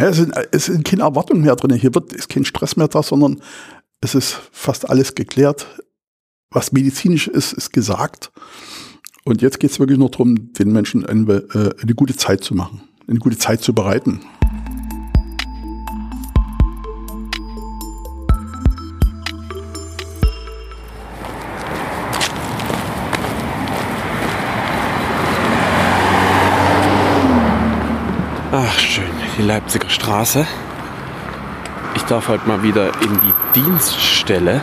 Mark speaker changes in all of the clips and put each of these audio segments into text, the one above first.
Speaker 1: Ja, es, sind, es sind keine Erwartungen mehr drin. Hier wird, ist kein Stress mehr da, sondern es ist fast alles geklärt. Was medizinisch ist, ist gesagt. Und jetzt geht es wirklich nur darum, den Menschen eine, äh, eine gute Zeit zu machen, eine gute Zeit zu bereiten.
Speaker 2: Leipziger Straße. Ich darf heute mal wieder in die Dienststelle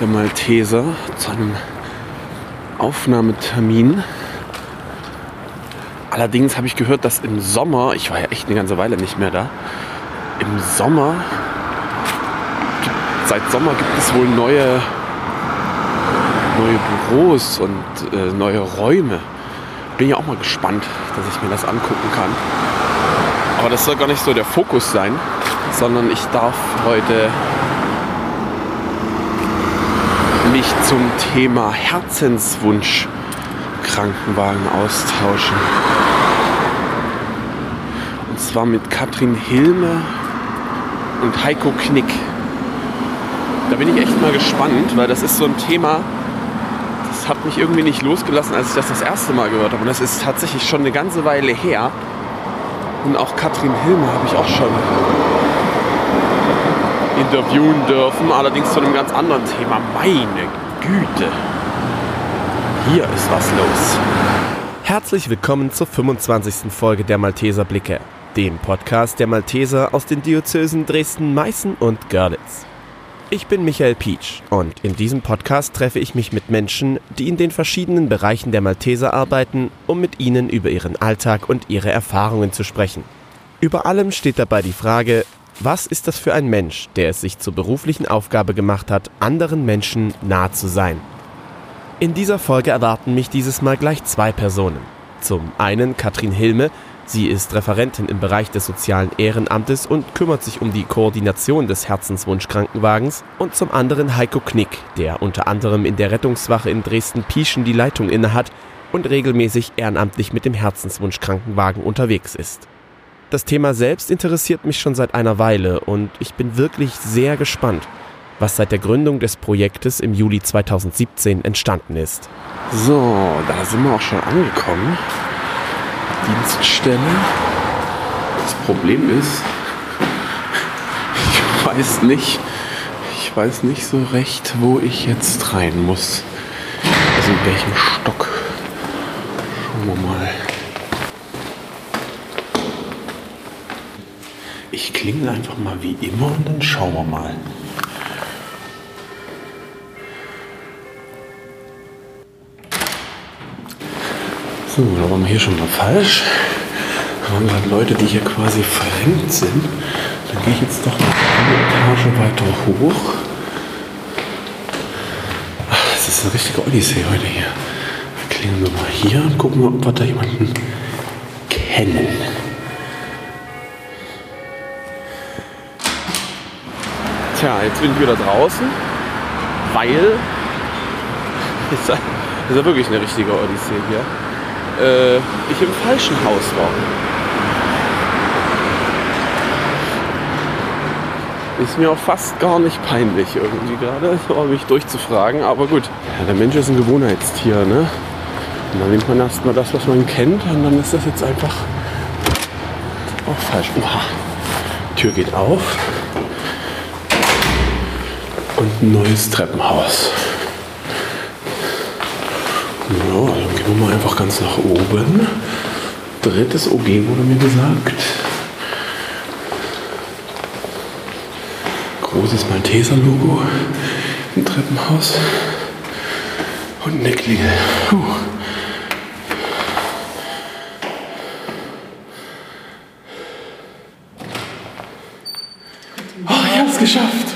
Speaker 2: der Malteser zu einem Aufnahmetermin. Allerdings habe ich gehört, dass im Sommer, ich war ja echt eine ganze Weile nicht mehr da, im Sommer, seit Sommer gibt es wohl neue, neue Büros und äh, neue Räume. Bin ja auch mal gespannt, dass ich mir das angucken kann. Aber das soll gar nicht so der Fokus sein, sondern ich darf heute mich zum Thema Herzenswunsch Krankenwagen austauschen. Und zwar mit Katrin Hilme und Heiko Knick. Da bin ich echt mal gespannt, weil das ist so ein Thema, das hat mich irgendwie nicht losgelassen, als ich das das erste Mal gehört habe. Und das ist tatsächlich schon eine ganze Weile her. Und auch Katrin Hilme habe ich auch schon interviewen dürfen, allerdings zu einem ganz anderen Thema. Meine Güte, hier ist was los. Herzlich willkommen zur 25. Folge der Malteser Blicke, dem Podcast der Malteser aus den Diözesen Dresden, Meißen und Görlitz. Ich bin Michael Pietsch und in diesem Podcast treffe ich mich mit Menschen, die in den verschiedenen Bereichen der Malteser arbeiten, um mit ihnen über ihren Alltag und ihre Erfahrungen zu sprechen. Über allem steht dabei die Frage, was ist das für ein Mensch, der es sich zur beruflichen Aufgabe gemacht hat, anderen Menschen nah zu sein? In dieser Folge erwarten mich dieses Mal gleich zwei Personen. Zum einen Katrin Hilme, sie ist Referentin im Bereich des sozialen Ehrenamtes und kümmert sich um die Koordination des Herzenswunsch-Krankenwagens und zum anderen Heiko Knick, der unter anderem in der Rettungswache in Dresden-Pieschen die Leitung innehat und regelmäßig ehrenamtlich mit dem Herzenswunsch-Krankenwagen unterwegs ist. Das Thema selbst interessiert mich schon seit einer Weile und ich bin wirklich sehr gespannt, was seit der Gründung des Projektes im Juli 2017 entstanden ist. So, da sind wir auch schon angekommen. Dienststelle. Das Problem ist, ich weiß nicht, ich weiß nicht so recht, wo ich jetzt rein muss. Also in welchem Stock. Schauen wir mal. Ich klingel einfach mal wie immer und dann schauen wir mal. So, da waren wir hier schon mal falsch. Da waren gerade Leute, die hier quasi verrenkt sind. Dann gehe ich jetzt doch noch eine Etage weiter hoch. Ach, das ist eine richtige Odyssee heute hier. Wir klingeln wir mal hier und gucken, ob wir da jemanden kennen. Tja, jetzt bin ich wieder draußen, weil ja, ist ja wirklich eine richtige Odyssee hier. Äh, ich im falschen Haus war. Ist mir auch fast gar nicht peinlich irgendwie gerade, mich durchzufragen, aber gut. Ja, der Mensch ist ein Gewohnheitstier, ne? Und dann nimmt man erstmal das, was man kennt, und dann ist das jetzt einfach auch falsch. Oha. Tür geht auf und ein neues Treppenhaus. Ja, wir mal einfach ganz nach oben. Drittes OG wurde mir gesagt. Großes Malteser-Logo im Treppenhaus. Und eine Klingel. Puh. Oh, ich hab's geschafft.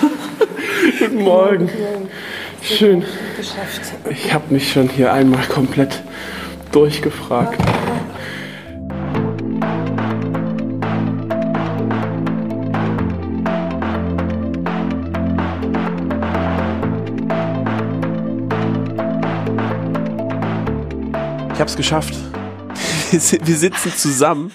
Speaker 2: Guten Morgen. Schön.
Speaker 3: Geschafft.
Speaker 2: Ich habe mich schon hier einmal komplett durchgefragt. Ich habe es geschafft. Wir si- wir sitzen zusammen.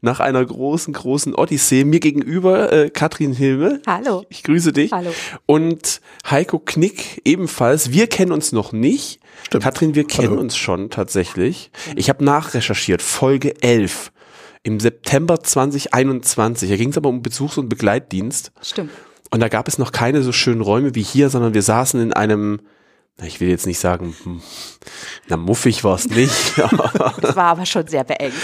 Speaker 2: Nach einer großen, großen Odyssee. Mir gegenüber äh, Katrin Hilme.
Speaker 3: Hallo.
Speaker 2: Ich grüße dich.
Speaker 3: Hallo.
Speaker 2: Und Heiko Knick ebenfalls. Wir kennen uns noch nicht.
Speaker 1: Stimmt.
Speaker 2: Katrin, wir kennen
Speaker 1: Hallo.
Speaker 2: uns schon tatsächlich. Ich habe nachrecherchiert, Folge 11 im September 2021. Da ging es aber um Besuchs- und Begleitdienst.
Speaker 3: Stimmt.
Speaker 2: Und da gab es noch keine so schönen Räume wie hier, sondern wir saßen in einem, ich will jetzt nicht sagen, hm, na muffig war es nicht,
Speaker 3: Das war aber schon sehr beengt.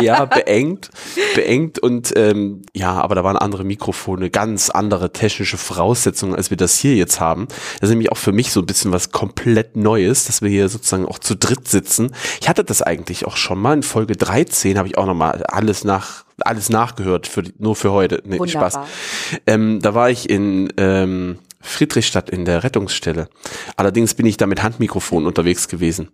Speaker 2: ja, beengt, beengt und ähm, ja, aber da waren andere Mikrofone, ganz andere technische Voraussetzungen, als wir das hier jetzt haben. Das ist nämlich auch für mich so ein bisschen was komplett Neues, dass wir hier sozusagen auch zu dritt sitzen. Ich hatte das eigentlich auch schon mal in Folge 13, habe ich auch noch mal alles nach alles nachgehört, für, nur für heute. Nee,
Speaker 3: Wunderbar.
Speaker 2: Spaß. Ähm, da war ich in ähm, Friedrichstadt in der Rettungsstelle. Allerdings bin ich da mit Handmikrofon unterwegs gewesen.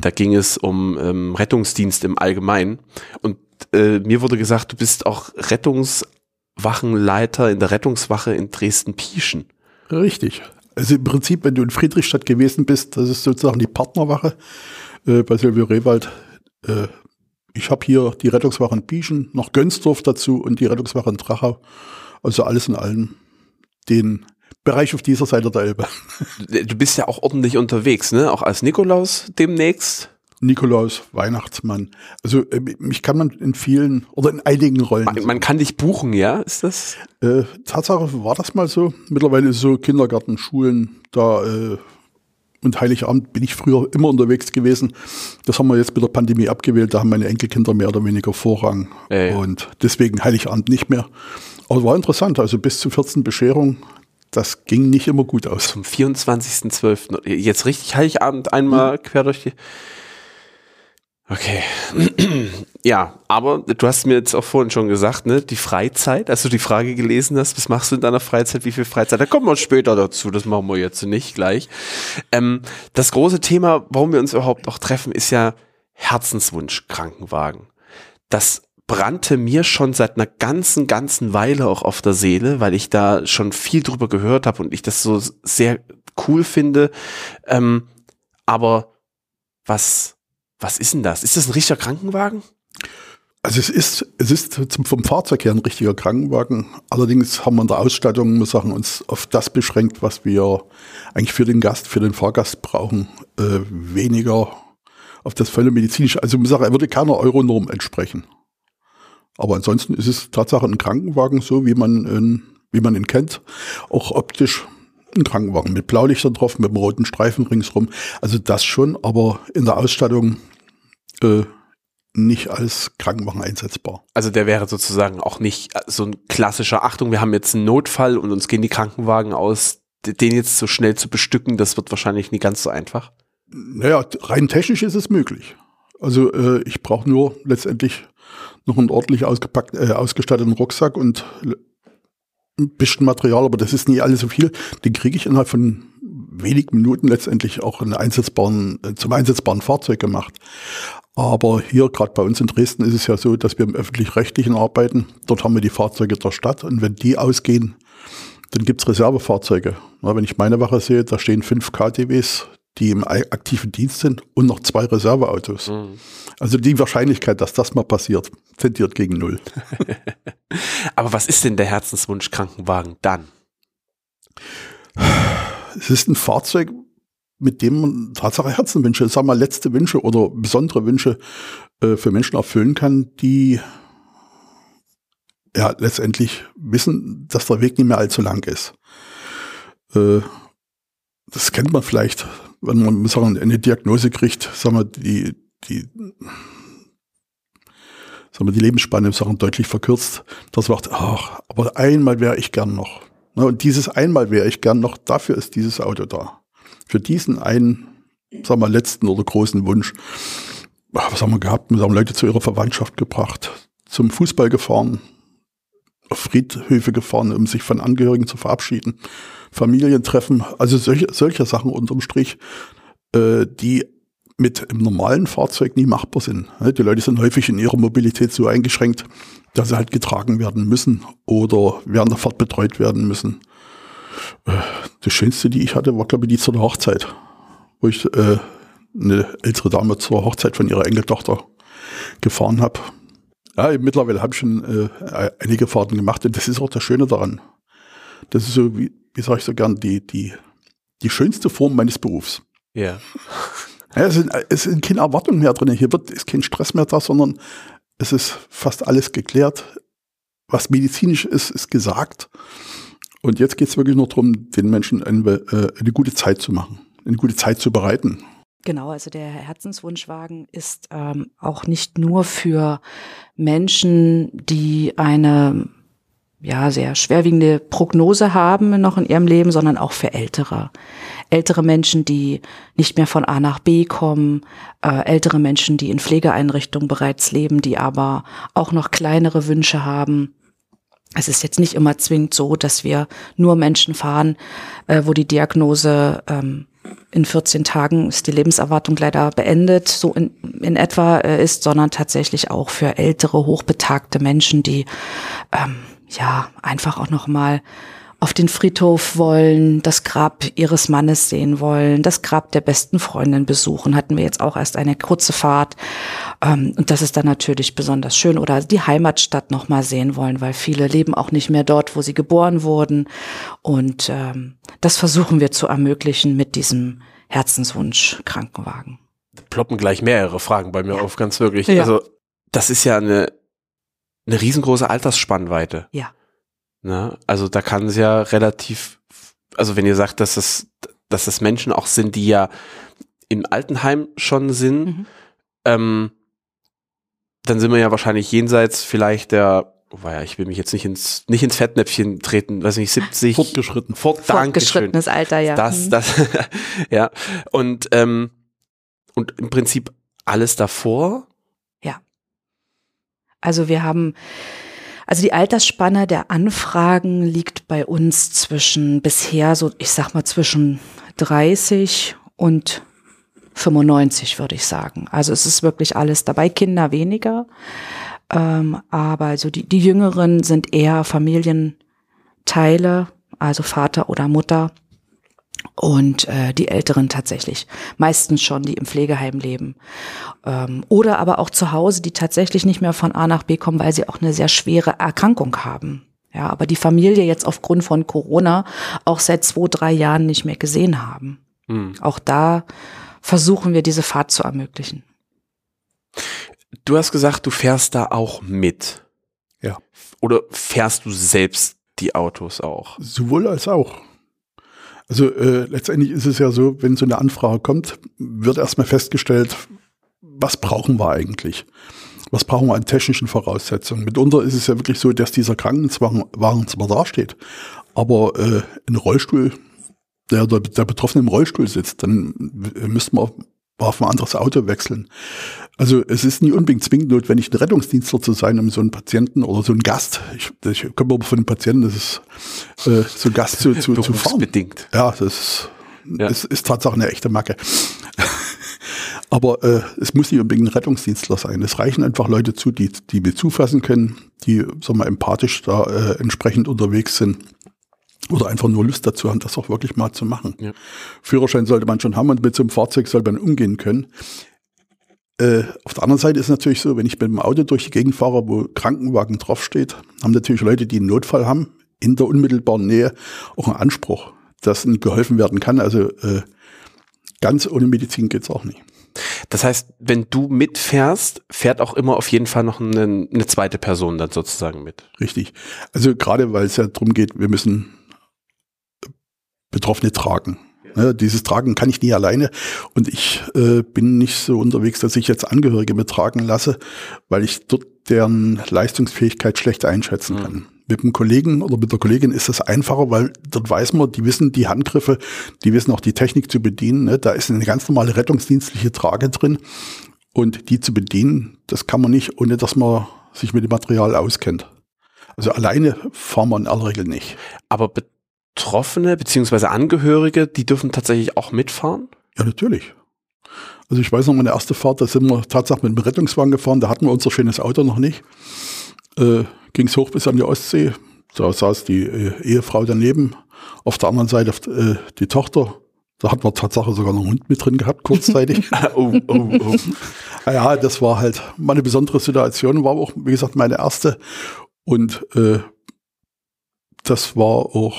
Speaker 2: Da ging es um ähm, Rettungsdienst im Allgemeinen. Und äh, mir wurde gesagt, du bist auch Rettungswachenleiter in der Rettungswache in Dresden-Pieschen.
Speaker 1: Richtig. Also im Prinzip, wenn du in Friedrichstadt gewesen bist, das ist sozusagen die Partnerwache äh, bei Silvio Rewald. Äh, ich habe hier die Rettungswache in Bieschen, noch Gönsdorf dazu und die Rettungswache in Drachau. Also alles in allem den Bereich auf dieser Seite der Elbe.
Speaker 2: Du bist ja auch ordentlich unterwegs, ne? Auch als Nikolaus demnächst.
Speaker 1: Nikolaus, Weihnachtsmann. Also äh, mich kann man in vielen oder in einigen Rollen.
Speaker 2: Man, man kann dich buchen, ja? Ist das?
Speaker 1: Äh, Tatsache war das mal so. Mittlerweile ist so Kindergarten, Schulen, da äh, und Heiligabend bin ich früher immer unterwegs gewesen. Das haben wir jetzt mit der Pandemie abgewählt. Da haben meine Enkelkinder mehr oder weniger Vorrang.
Speaker 2: Ja.
Speaker 1: Und deswegen Heiligabend nicht mehr. Aber war interessant. Also bis zu 14 Bescherungen, das ging nicht immer gut aus.
Speaker 2: Zum 24.12. Jetzt richtig Heiligabend einmal quer durch die. Okay. ja, aber du hast mir jetzt auch vorhin schon gesagt, ne, die Freizeit, als du die Frage gelesen hast, was machst du in deiner Freizeit, wie viel Freizeit? Da kommen wir später dazu, das machen wir jetzt nicht gleich. Ähm, das große Thema, warum wir uns überhaupt auch treffen, ist ja Herzenswunsch Krankenwagen. Das brannte mir schon seit einer ganzen, ganzen Weile auch auf der Seele, weil ich da schon viel drüber gehört habe und ich das so sehr cool finde. Ähm, aber was, was ist denn das? Ist das ein richtiger Krankenwagen?
Speaker 1: Also es ist, es ist vom Fahrzeug her ein richtiger Krankenwagen. Allerdings haben wir in der Ausstattung, muss sagen, uns auf das beschränkt, was wir eigentlich für den Gast, für den Fahrgast brauchen. Äh, weniger auf das volle medizinische. Also muss sagen, er würde keiner Euronorm entsprechen. Aber ansonsten ist es Tatsache ein Krankenwagen, so wie man, ihn- wie man ihn kennt. Auch optisch ein Krankenwagen mit Blaulichtern drauf, mit einem roten Streifen ringsrum. Also das schon, aber in der Ausstattung äh, nicht als Krankenwagen einsetzbar.
Speaker 2: Also der wäre sozusagen auch nicht äh, so ein klassischer Achtung, wir haben jetzt einen Notfall und uns gehen die Krankenwagen aus, den jetzt so schnell zu bestücken, das wird wahrscheinlich nicht ganz so einfach.
Speaker 1: Naja, rein technisch ist es möglich. Also äh, ich brauche nur letztendlich noch einen ordentlich ausgepackt, äh, ausgestatteten Rucksack und ein bisschen Material, aber das ist nie alles so viel. Den kriege ich innerhalb von wenigen Minuten letztendlich auch einen einsetzbaren, äh, zum einsetzbaren Fahrzeug gemacht. Aber hier, gerade bei uns in Dresden, ist es ja so, dass wir im öffentlich-rechtlichen arbeiten. Dort haben wir die Fahrzeuge der Stadt und wenn die ausgehen, dann gibt's Reservefahrzeuge. Na, wenn ich meine Wache sehe, da stehen fünf KTWs, die im aktiven Dienst sind und noch zwei Reserveautos. Also die Wahrscheinlichkeit, dass das mal passiert, tendiert gegen null.
Speaker 2: Aber was ist denn der Herzenswunsch Krankenwagen dann?
Speaker 1: Es ist ein Fahrzeug, mit dem man Tatsache Herzenwünsche, sagen wir mal letzte Wünsche oder besondere Wünsche äh, für Menschen erfüllen kann, die ja letztendlich wissen, dass der Weg nicht mehr allzu lang ist. Äh, das kennt man vielleicht, wenn man sagen, eine Diagnose kriegt, sagen wir, die, die, sagen wir, die Lebensspanne sagen, deutlich verkürzt. Das macht, ach, aber einmal wäre ich gern noch. Ne, Und dieses einmal wäre ich gern noch, dafür ist dieses Auto da. Für diesen einen, sagen wir, letzten oder großen Wunsch. Was haben wir gehabt? Wir haben Leute zu ihrer Verwandtschaft gebracht, zum Fußball gefahren, auf Friedhöfe gefahren, um sich von Angehörigen zu verabschieden, Familientreffen, also solche, solche Sachen unterm Strich, äh, die mit im normalen Fahrzeug nie machbar sind. Die Leute sind häufig in ihrer Mobilität so eingeschränkt, dass sie halt getragen werden müssen oder während der Fahrt betreut werden müssen. Äh, Das Schönste, die ich hatte, war, glaube ich, die zu der Hochzeit, wo ich äh, eine ältere Dame zur Hochzeit von ihrer Enkeltochter gefahren habe. Ja, mittlerweile habe ich schon äh, einige Fahrten gemacht und das ist auch das Schöne daran. Das ist so, wie, wie sage ich so gern, die, die, die schönste Form meines Berufs.
Speaker 2: Ja.
Speaker 1: es, sind, es sind keine Erwartungen mehr drin. Hier wird, ist kein Stress mehr da, sondern es ist fast alles geklärt. Was medizinisch ist, ist gesagt. Und jetzt geht es wirklich nur darum, den Menschen eine, äh, eine gute Zeit zu machen, eine gute Zeit zu bereiten.
Speaker 3: Genau, also der Herzenswunschwagen ist ähm, auch nicht nur für Menschen, die eine ja sehr schwerwiegende Prognose haben noch in ihrem Leben, sondern auch für ältere. Ältere Menschen, die nicht mehr von A nach B kommen, äh, ältere Menschen, die in Pflegeeinrichtungen bereits leben, die aber auch noch kleinere Wünsche haben. Es ist jetzt nicht immer zwingend so, dass wir nur Menschen fahren, äh, wo die Diagnose ähm, in 14 Tagen ist die Lebenserwartung leider beendet, so in, in etwa äh, ist, sondern tatsächlich auch für ältere, hochbetagte Menschen, die ähm, ja einfach auch noch mal auf den Friedhof wollen, das Grab ihres Mannes sehen wollen, das Grab der besten Freundin besuchen. Hatten wir jetzt auch erst eine kurze Fahrt. Ähm, und das ist dann natürlich besonders schön. Oder die Heimatstadt nochmal sehen wollen, weil viele leben auch nicht mehr dort, wo sie geboren wurden. Und ähm, das versuchen wir zu ermöglichen mit diesem Herzenswunsch Krankenwagen.
Speaker 2: Ploppen gleich mehrere Fragen bei mir ja. auf, ganz wirklich. Ja. Also das ist ja eine, eine riesengroße Altersspannweite.
Speaker 3: Ja.
Speaker 2: Ne? Also da kann es ja relativ, also wenn ihr sagt, dass es, dass das Menschen auch sind, die ja im Altenheim schon sind, mhm. ähm, dann sind wir ja wahrscheinlich jenseits vielleicht der, oh ja, ich will mich jetzt nicht ins, nicht ins Fettnäpfchen treten, weiß nicht, 70.
Speaker 1: Fortgeschritten.
Speaker 2: Fort,
Speaker 3: Fortgeschrittenes Alter, ja.
Speaker 2: Das, mhm. das, ja. Und, ähm, und im Prinzip alles davor.
Speaker 3: Ja. Also wir haben, also die Altersspanne der Anfragen liegt bei uns zwischen bisher so, ich sag mal zwischen 30 und 95, würde ich sagen. Also es ist wirklich alles dabei, Kinder weniger. Ähm, aber also die, die Jüngeren sind eher Familienteile, also Vater oder Mutter und äh, die Älteren tatsächlich, meistens schon, die im Pflegeheim leben. Ähm, oder aber auch zu Hause, die tatsächlich nicht mehr von A nach B kommen, weil sie auch eine sehr schwere Erkrankung haben. Ja, aber die Familie jetzt aufgrund von Corona auch seit zwei, drei Jahren nicht mehr gesehen haben. Mhm. Auch da versuchen wir diese Fahrt zu ermöglichen.
Speaker 2: Du hast gesagt, du fährst da auch mit.
Speaker 1: Ja.
Speaker 2: Oder fährst du selbst die Autos auch?
Speaker 1: Sowohl als auch. Also äh, letztendlich ist es ja so, wenn so eine Anfrage kommt, wird erstmal festgestellt, was brauchen wir eigentlich? Was brauchen wir an technischen Voraussetzungen? Mitunter ist es ja wirklich so, dass dieser Krankenwagen zwar dasteht, aber äh, ein Rollstuhl, der, der, der Betroffene im Rollstuhl sitzt, dann müssten wir auf ein anderes Auto wechseln. Also es ist nie unbedingt zwingend notwendig, ein Rettungsdienstler zu sein, um so einen Patienten oder so einen Gast, ich, ich komme aber von einem Patienten, das ist äh, so ein Gast zu, zu, zu fahren. Ja, das ist, ja. ist, ist Tatsache eine echte Macke. aber äh, es muss nicht unbedingt ein Rettungsdienstler sein. Es reichen einfach Leute zu, die, die wir zufassen können, die sagen wir, mal, empathisch da äh, entsprechend unterwegs sind oder einfach nur Lust dazu haben, das auch wirklich mal zu machen. Ja. Führerschein sollte man schon haben und mit so einem Fahrzeug soll man umgehen können. Äh, auf der anderen Seite ist es natürlich so, wenn ich mit dem Auto durch die Gegend fahre, wo Krankenwagen draufsteht, haben natürlich Leute, die einen Notfall haben, in der unmittelbaren Nähe auch einen Anspruch, dass ihnen geholfen werden kann. Also äh, ganz ohne Medizin geht's auch nicht.
Speaker 2: Das heißt, wenn du mitfährst, fährt auch immer auf jeden Fall noch eine, eine zweite Person dann sozusagen mit.
Speaker 1: Richtig. Also gerade weil es ja darum geht, wir müssen Betroffene tragen. Ja, dieses Tragen kann ich nie alleine und ich äh, bin nicht so unterwegs, dass ich jetzt Angehörige mittragen lasse, weil ich dort deren Leistungsfähigkeit schlecht einschätzen mhm. kann. Mit dem Kollegen oder mit der Kollegin ist das einfacher, weil dort weiß man, die wissen die Handgriffe, die wissen auch die Technik zu bedienen. Ne? Da ist eine ganz normale rettungsdienstliche Trage drin und die zu bedienen, das kann man nicht, ohne dass man sich mit dem Material auskennt. Also alleine fahren wir in aller Regel nicht.
Speaker 2: Aber Betroffene bzw. Angehörige, die dürfen tatsächlich auch mitfahren?
Speaker 1: Ja, natürlich. Also ich weiß noch, meine erste Fahrt, da sind wir tatsächlich mit dem Rettungswagen gefahren, da hatten wir unser schönes Auto noch nicht. Äh, Ging es hoch bis an die Ostsee, da saß die äh, Ehefrau daneben, auf der anderen Seite äh, die Tochter, Da hat man Tatsache sogar noch einen Hund mit drin gehabt, kurzzeitig.
Speaker 2: oh, oh, oh.
Speaker 1: ja, das war halt mal eine besondere Situation, war auch, wie gesagt, meine erste. Und äh, das war auch,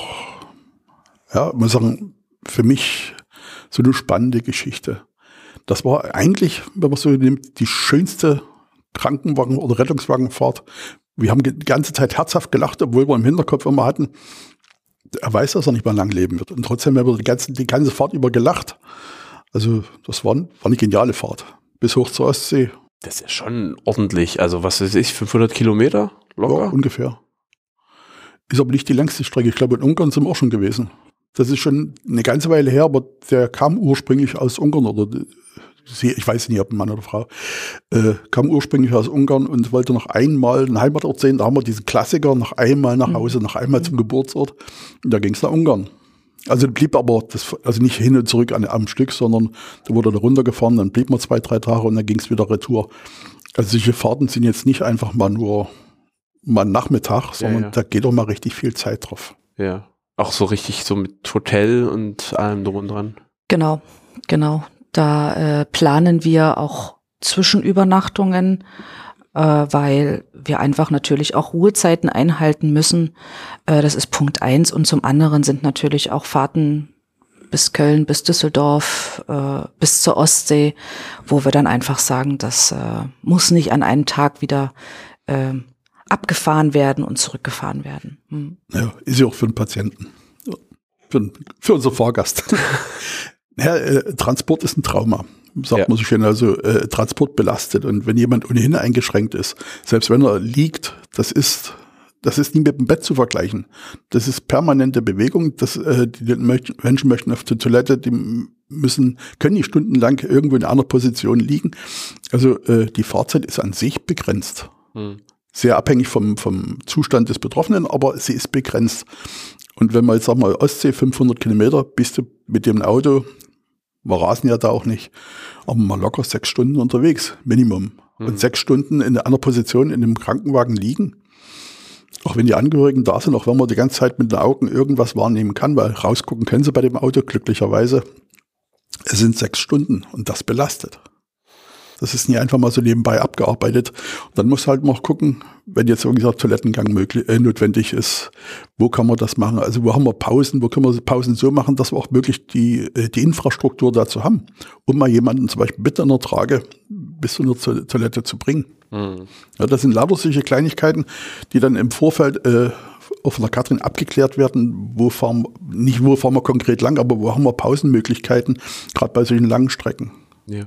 Speaker 1: ja, muss sagen, für mich so eine spannende Geschichte. Das war eigentlich, wenn man so nimmt, die schönste Krankenwagen- oder Rettungswagenfahrt. Wir haben die ganze Zeit herzhaft gelacht, obwohl wir im Hinterkopf immer hatten, er weiß, dass er nicht mehr lang leben wird. Und trotzdem haben wir die ganze, die ganze Fahrt über gelacht. Also das war, war eine geniale Fahrt. Bis hoch zur Ostsee.
Speaker 2: Das ist ja schon ordentlich. Also was weiß ich, 500 Kilometer locker?
Speaker 1: Ja, ungefähr. Ist aber nicht die längste Strecke. Ich glaube, in Ungarn sind wir auch schon gewesen. Das ist schon eine ganze Weile her, aber der kam ursprünglich aus Ungarn oder sie, ich weiß nicht, ob ein Mann oder Frau, äh, kam ursprünglich aus Ungarn und wollte noch einmal einen Heimatort sehen. Da haben wir diesen Klassiker noch einmal nach Hause, noch einmal zum Geburtsort. Und da ging es nach Ungarn. Also blieb aber das, also nicht hin und zurück an, am Stück, sondern da wurde da runtergefahren, dann blieb man zwei, drei Tage und dann ging es wieder retour. Also solche Fahrten sind jetzt nicht einfach mal nur mal Nachmittag, sondern ja, ja. da geht auch mal richtig viel Zeit drauf.
Speaker 2: Ja. Auch so richtig so mit Hotel und allem drum und dran.
Speaker 3: Genau, genau. Da äh, planen wir auch Zwischenübernachtungen, äh, weil wir einfach natürlich auch Ruhezeiten einhalten müssen. Äh, das ist Punkt eins. Und zum anderen sind natürlich auch Fahrten bis Köln, bis Düsseldorf, äh, bis zur Ostsee, wo wir dann einfach sagen, das äh, muss nicht an einem Tag wieder äh, abgefahren werden und zurückgefahren werden. Hm.
Speaker 1: Ja, ist ja auch für den Patienten. Für, für unseren Fahrgast. Ja, äh, Transport ist ein Trauma, sagt ja. man so schön. Also äh, Transport belastet. Und wenn jemand ohnehin eingeschränkt ist, selbst wenn er liegt, das ist das ist nie mit dem Bett zu vergleichen. Das ist permanente Bewegung. Das, äh, die Menschen möchten auf die Toilette, die müssen, können nicht stundenlang irgendwo in einer Position liegen. Also äh, die Fahrzeit ist an sich begrenzt. Hm. Sehr abhängig vom, vom Zustand des Betroffenen, aber sie ist begrenzt. Und wenn man jetzt, sag mal, Ostsee 500 Kilometer, bist du mit dem Auto wir rasen ja da auch nicht, aber mal locker sechs Stunden unterwegs, Minimum. Mhm. Und sechs Stunden in einer Position in einem Krankenwagen liegen. Auch wenn die Angehörigen da sind, auch wenn man die ganze Zeit mit den Augen irgendwas wahrnehmen kann, weil rausgucken können sie bei dem Auto glücklicherweise. Es sind sechs Stunden und das belastet. Das ist nie einfach mal so nebenbei abgearbeitet. Und dann muss halt mal gucken, wenn jetzt irgendwie gesagt Toilettengang möglich, äh, notwendig ist, wo kann man das machen? Also wo haben wir Pausen? Wo können wir Pausen so machen, dass wir auch wirklich die, äh, die Infrastruktur dazu haben, um mal jemanden zum Beispiel mit einer Trage bis zu einer Toilette zu bringen. Mhm. Ja, das sind lauter solche Kleinigkeiten, die dann im Vorfeld äh, von der Katrin abgeklärt werden, wo fahren, nicht wo fahren wir konkret lang, aber wo haben wir Pausenmöglichkeiten, gerade bei solchen langen Strecken.
Speaker 2: Ja.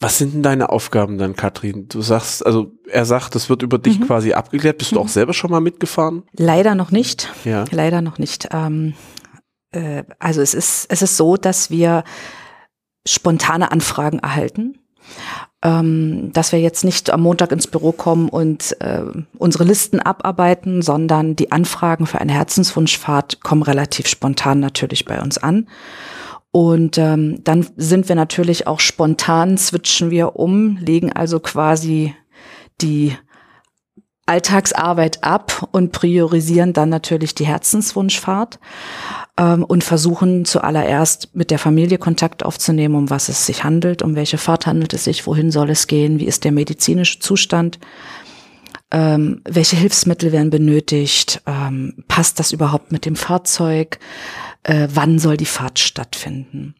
Speaker 2: Was sind denn deine Aufgaben dann, Katrin? Du sagst, also er sagt, das wird über dich mhm. quasi abgeklärt. Bist du auch mhm. selber schon mal mitgefahren?
Speaker 3: Leider noch nicht. Ja. Leider noch nicht. Ähm, äh, also es ist, es ist so, dass wir spontane Anfragen erhalten. Ähm, dass wir jetzt nicht am Montag ins Büro kommen und äh, unsere Listen abarbeiten, sondern die Anfragen für eine Herzenswunschfahrt kommen relativ spontan natürlich bei uns an. Und ähm, dann sind wir natürlich auch spontan, switchen wir um, legen also quasi die Alltagsarbeit ab und priorisieren dann natürlich die Herzenswunschfahrt ähm, und versuchen zuallererst mit der Familie Kontakt aufzunehmen, um was es sich handelt, um welche Fahrt handelt es sich, wohin soll es gehen, wie ist der medizinische Zustand, ähm, welche Hilfsmittel werden benötigt, ähm, passt das überhaupt mit dem Fahrzeug, äh, wann soll die Fahrt stattfinden.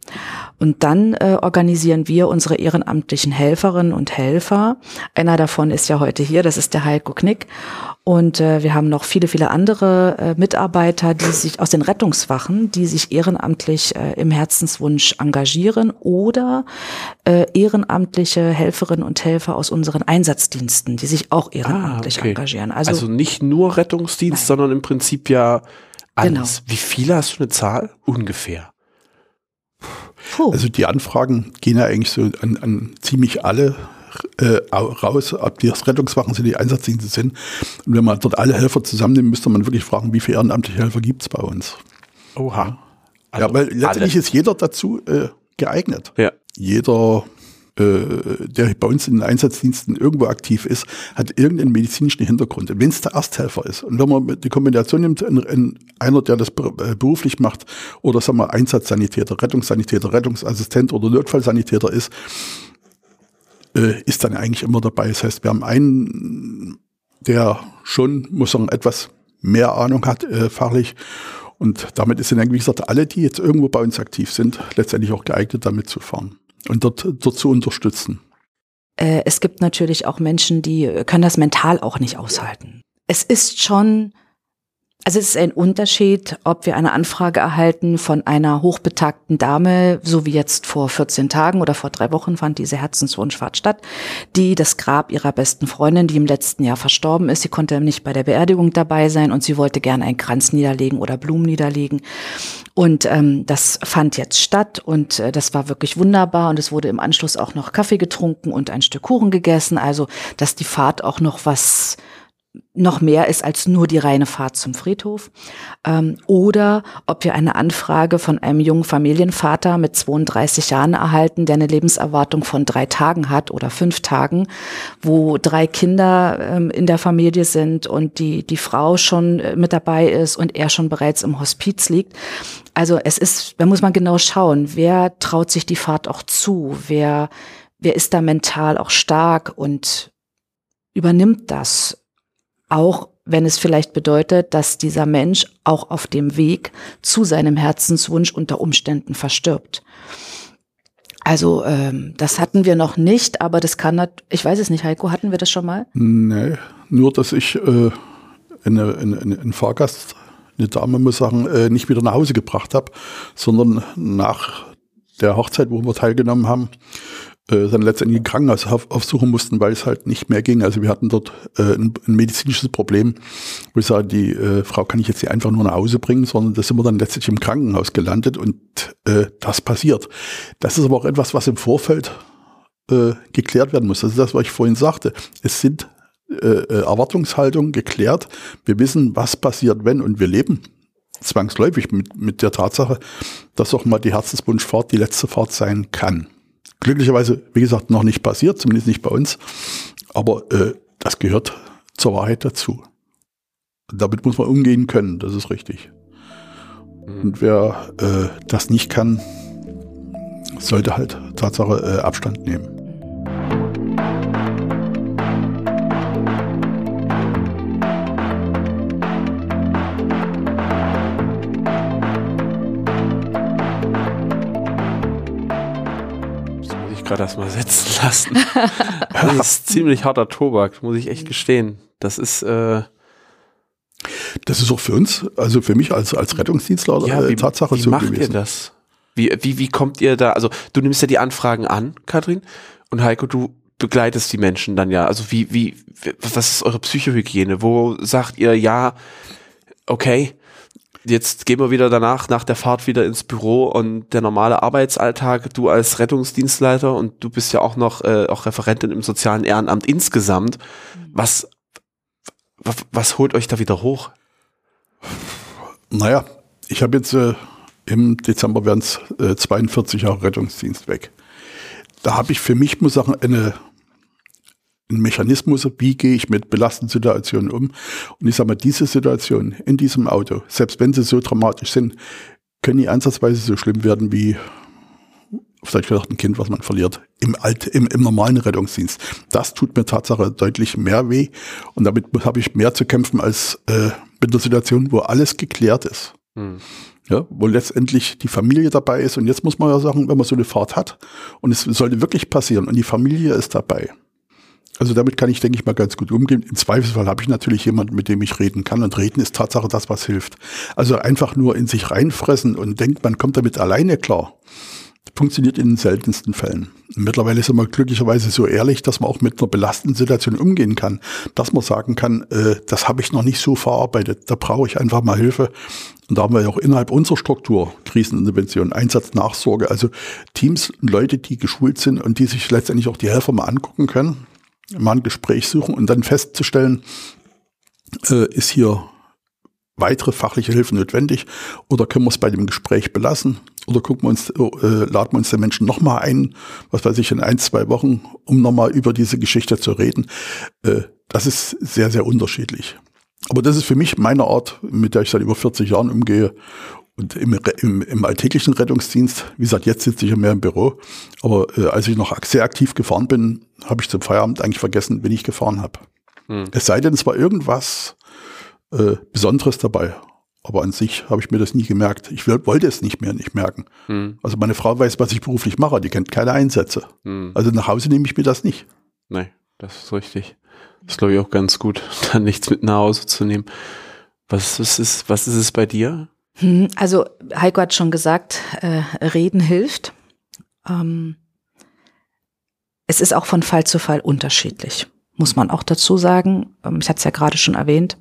Speaker 3: Und dann äh, organisieren wir unsere ehrenamtlichen Helferinnen und Helfer. Einer davon ist ja heute hier, das ist der Heiko Knick. Und äh, wir haben noch viele, viele andere äh, Mitarbeiter, die sich aus den Rettungswachen, die sich ehrenamtlich äh, im Herzenswunsch engagieren oder äh, ehrenamtliche Helferinnen und Helfer aus unseren Einsatzdiensten, die sich auch ehrenamtlich ah, okay. engagieren.
Speaker 2: Also, also nicht nur Rettungsdienst, nein. sondern im Prinzip ja alles. Genau. Wie viele hast du eine Zahl? Ungefähr.
Speaker 1: Puh. Also die Anfragen gehen ja eigentlich so an, an ziemlich alle äh, raus, ob die Rettungswachen sind, die Einsatzdienste sind. Und wenn man dort alle Helfer zusammennimmt, müsste man wirklich fragen, wie viele ehrenamtliche Helfer gibt es bei uns.
Speaker 2: Oha.
Speaker 1: Also ja, weil letztendlich alle. ist jeder dazu äh, geeignet.
Speaker 2: Ja.
Speaker 1: Jeder äh, der bei uns in den Einsatzdiensten irgendwo aktiv ist, hat irgendeinen medizinischen Hintergrund. Wenn es der Ersthelfer ist und wenn man die Kombination nimmt, in, in einer, der das äh, beruflich macht oder sagen wir Einsatzsanitäter, Rettungssanitäter, Rettungsassistent oder Notfallsanitäter ist, äh, ist dann eigentlich immer dabei. Das heißt, wir haben einen, der schon, muss sagen, etwas mehr Ahnung hat äh, fachlich und damit sind eigentlich, wie gesagt, alle, die jetzt irgendwo bei uns aktiv sind, letztendlich auch geeignet, damit zu fahren und dort, dort zu unterstützen.
Speaker 3: Äh, es gibt natürlich auch Menschen, die können das mental auch nicht aushalten. Es ist schon also es ist ein Unterschied, ob wir eine Anfrage erhalten von einer hochbetagten Dame, so wie jetzt vor 14 Tagen oder vor drei Wochen fand diese Herzenswunschfahrt statt, die das Grab ihrer besten Freundin, die im letzten Jahr verstorben ist, sie konnte nicht bei der Beerdigung dabei sein und sie wollte gerne einen Kranz niederlegen oder Blumen niederlegen. Und ähm, das fand jetzt statt und äh, das war wirklich wunderbar und es wurde im Anschluss auch noch Kaffee getrunken und ein Stück Kuchen gegessen, also dass die Fahrt auch noch was noch mehr ist als nur die reine Fahrt zum Friedhof. Ähm, oder ob wir eine Anfrage von einem jungen Familienvater mit 32 Jahren erhalten, der eine Lebenserwartung von drei Tagen hat oder fünf Tagen, wo drei Kinder ähm, in der Familie sind und die, die Frau schon äh, mit dabei ist und er schon bereits im Hospiz liegt. Also es ist, da muss man genau schauen, wer traut sich die Fahrt auch zu, wer, wer ist da mental auch stark und übernimmt das auch wenn es vielleicht bedeutet, dass dieser Mensch auch auf dem Weg zu seinem Herzenswunsch unter Umständen verstirbt. Also ähm, das hatten wir noch nicht, aber das kann, ich weiß es nicht, Heiko, hatten wir das schon mal?
Speaker 1: Nee, nur dass ich äh, eine, eine, einen Fahrgast, eine Dame muss sagen, äh, nicht wieder nach Hause gebracht habe, sondern nach der Hochzeit, wo wir teilgenommen haben, äh, dann letztendlich Krankenhaus auf, aufsuchen mussten, weil es halt nicht mehr ging. Also wir hatten dort äh, ein, ein, medizinisches Problem, wo ich sage, die äh, Frau kann ich jetzt nicht einfach nur nach Hause bringen, sondern da sind wir dann letztlich im Krankenhaus gelandet und äh, das passiert. Das ist aber auch etwas, was im Vorfeld äh, geklärt werden muss. Das ist das, was ich vorhin sagte. Es sind äh, äh Erwartungshaltungen geklärt. Wir wissen, was passiert, wenn und wir leben zwangsläufig mit, mit der Tatsache, dass auch mal die Herzenswunschfahrt die letzte Fahrt sein kann glücklicherweise, wie gesagt, noch nicht passiert, zumindest nicht bei uns. Aber äh, das gehört zur Wahrheit dazu. Damit muss man umgehen können, das ist richtig. Und wer äh, das nicht kann, sollte halt Tatsache äh, Abstand nehmen.
Speaker 2: Gerade erstmal setzen lassen. das ist ziemlich harter Tobak, muss ich echt gestehen. Das ist, äh,
Speaker 1: das ist auch für uns, also für mich als, als Rettungsdienstler
Speaker 2: ja, äh, wie, Tatsache wie so macht gewesen. ihr das? Wie, wie, wie kommt ihr da, also du nimmst ja die Anfragen an, Katrin, und Heiko, du begleitest die Menschen dann ja. Also wie, wie, was ist eure Psychohygiene? Wo sagt ihr, ja, okay, jetzt gehen wir wieder danach, nach der Fahrt wieder ins Büro und der normale Arbeitsalltag, du als Rettungsdienstleiter und du bist ja auch noch äh, auch Referentin im sozialen Ehrenamt insgesamt. Was, was, was holt euch da wieder hoch?
Speaker 1: Naja, ich habe jetzt äh, im Dezember werden es äh, 42 Jahre Rettungsdienst weg. Da habe ich für mich, muss ich sagen, eine ein Mechanismus, wie gehe ich mit belastenden Situationen um. Und ich sage mal, diese Situation in diesem Auto, selbst wenn sie so dramatisch sind, können die ansatzweise so schlimm werden wie vielleicht gesagt ein Kind, was man verliert, im, Alt, im, im normalen Rettungsdienst. Das tut mir Tatsache deutlich mehr weh und damit habe ich mehr zu kämpfen als äh, mit einer Situation, wo alles geklärt ist. Hm. Ja, wo letztendlich die Familie dabei ist und jetzt muss man ja sagen, wenn man so eine Fahrt hat und es sollte wirklich passieren und die Familie ist dabei, also damit kann ich, denke ich mal, ganz gut umgehen. Im Zweifelsfall habe ich natürlich jemanden, mit dem ich reden kann. Und reden ist Tatsache das, was hilft. Also einfach nur in sich reinfressen und denkt, man kommt damit alleine klar. Funktioniert in den seltensten Fällen. Mittlerweile ist man glücklicherweise so ehrlich, dass man auch mit einer belastenden Situation umgehen kann. Dass man sagen kann, äh, das habe ich noch nicht so verarbeitet. Da brauche ich einfach mal Hilfe. Und da haben wir ja auch innerhalb unserer Struktur Krisenintervention, Einsatz, Nachsorge, also Teams Leute, die geschult sind und die sich letztendlich auch die Helfer mal angucken können mal ein Gespräch suchen und dann festzustellen, äh, ist hier weitere fachliche Hilfe notwendig oder können wir es bei dem Gespräch belassen oder gucken wir uns, äh, laden wir uns den Menschen nochmal ein, was weiß ich, in ein, zwei Wochen, um nochmal über diese Geschichte zu reden. Äh, das ist sehr, sehr unterschiedlich. Aber das ist für mich meine Art, mit der ich seit über 40 Jahren umgehe. Und im, im, im alltäglichen Rettungsdienst, wie gesagt, jetzt sitze ich ja mehr im Büro, aber äh, als ich noch sehr aktiv gefahren bin, habe ich zum Feierabend eigentlich vergessen, wenn ich gefahren habe. Hm. Es sei denn, es war irgendwas äh, Besonderes dabei. Aber an sich habe ich mir das nie gemerkt. Ich wollte es nicht mehr nicht merken. Hm. Also meine Frau weiß, was ich beruflich mache, die kennt keine Einsätze. Hm. Also nach Hause nehme ich mir das nicht.
Speaker 2: Nein, das ist richtig. Das ist, glaube ich, auch ganz gut, dann nichts mit nach Hause zu nehmen. Was, ist, was ist es bei dir?
Speaker 3: Hm, also Heiko hat schon gesagt, äh, Reden hilft. Ähm, es ist auch von Fall zu Fall unterschiedlich, muss man auch dazu sagen. Ähm, ich hatte es ja gerade schon erwähnt.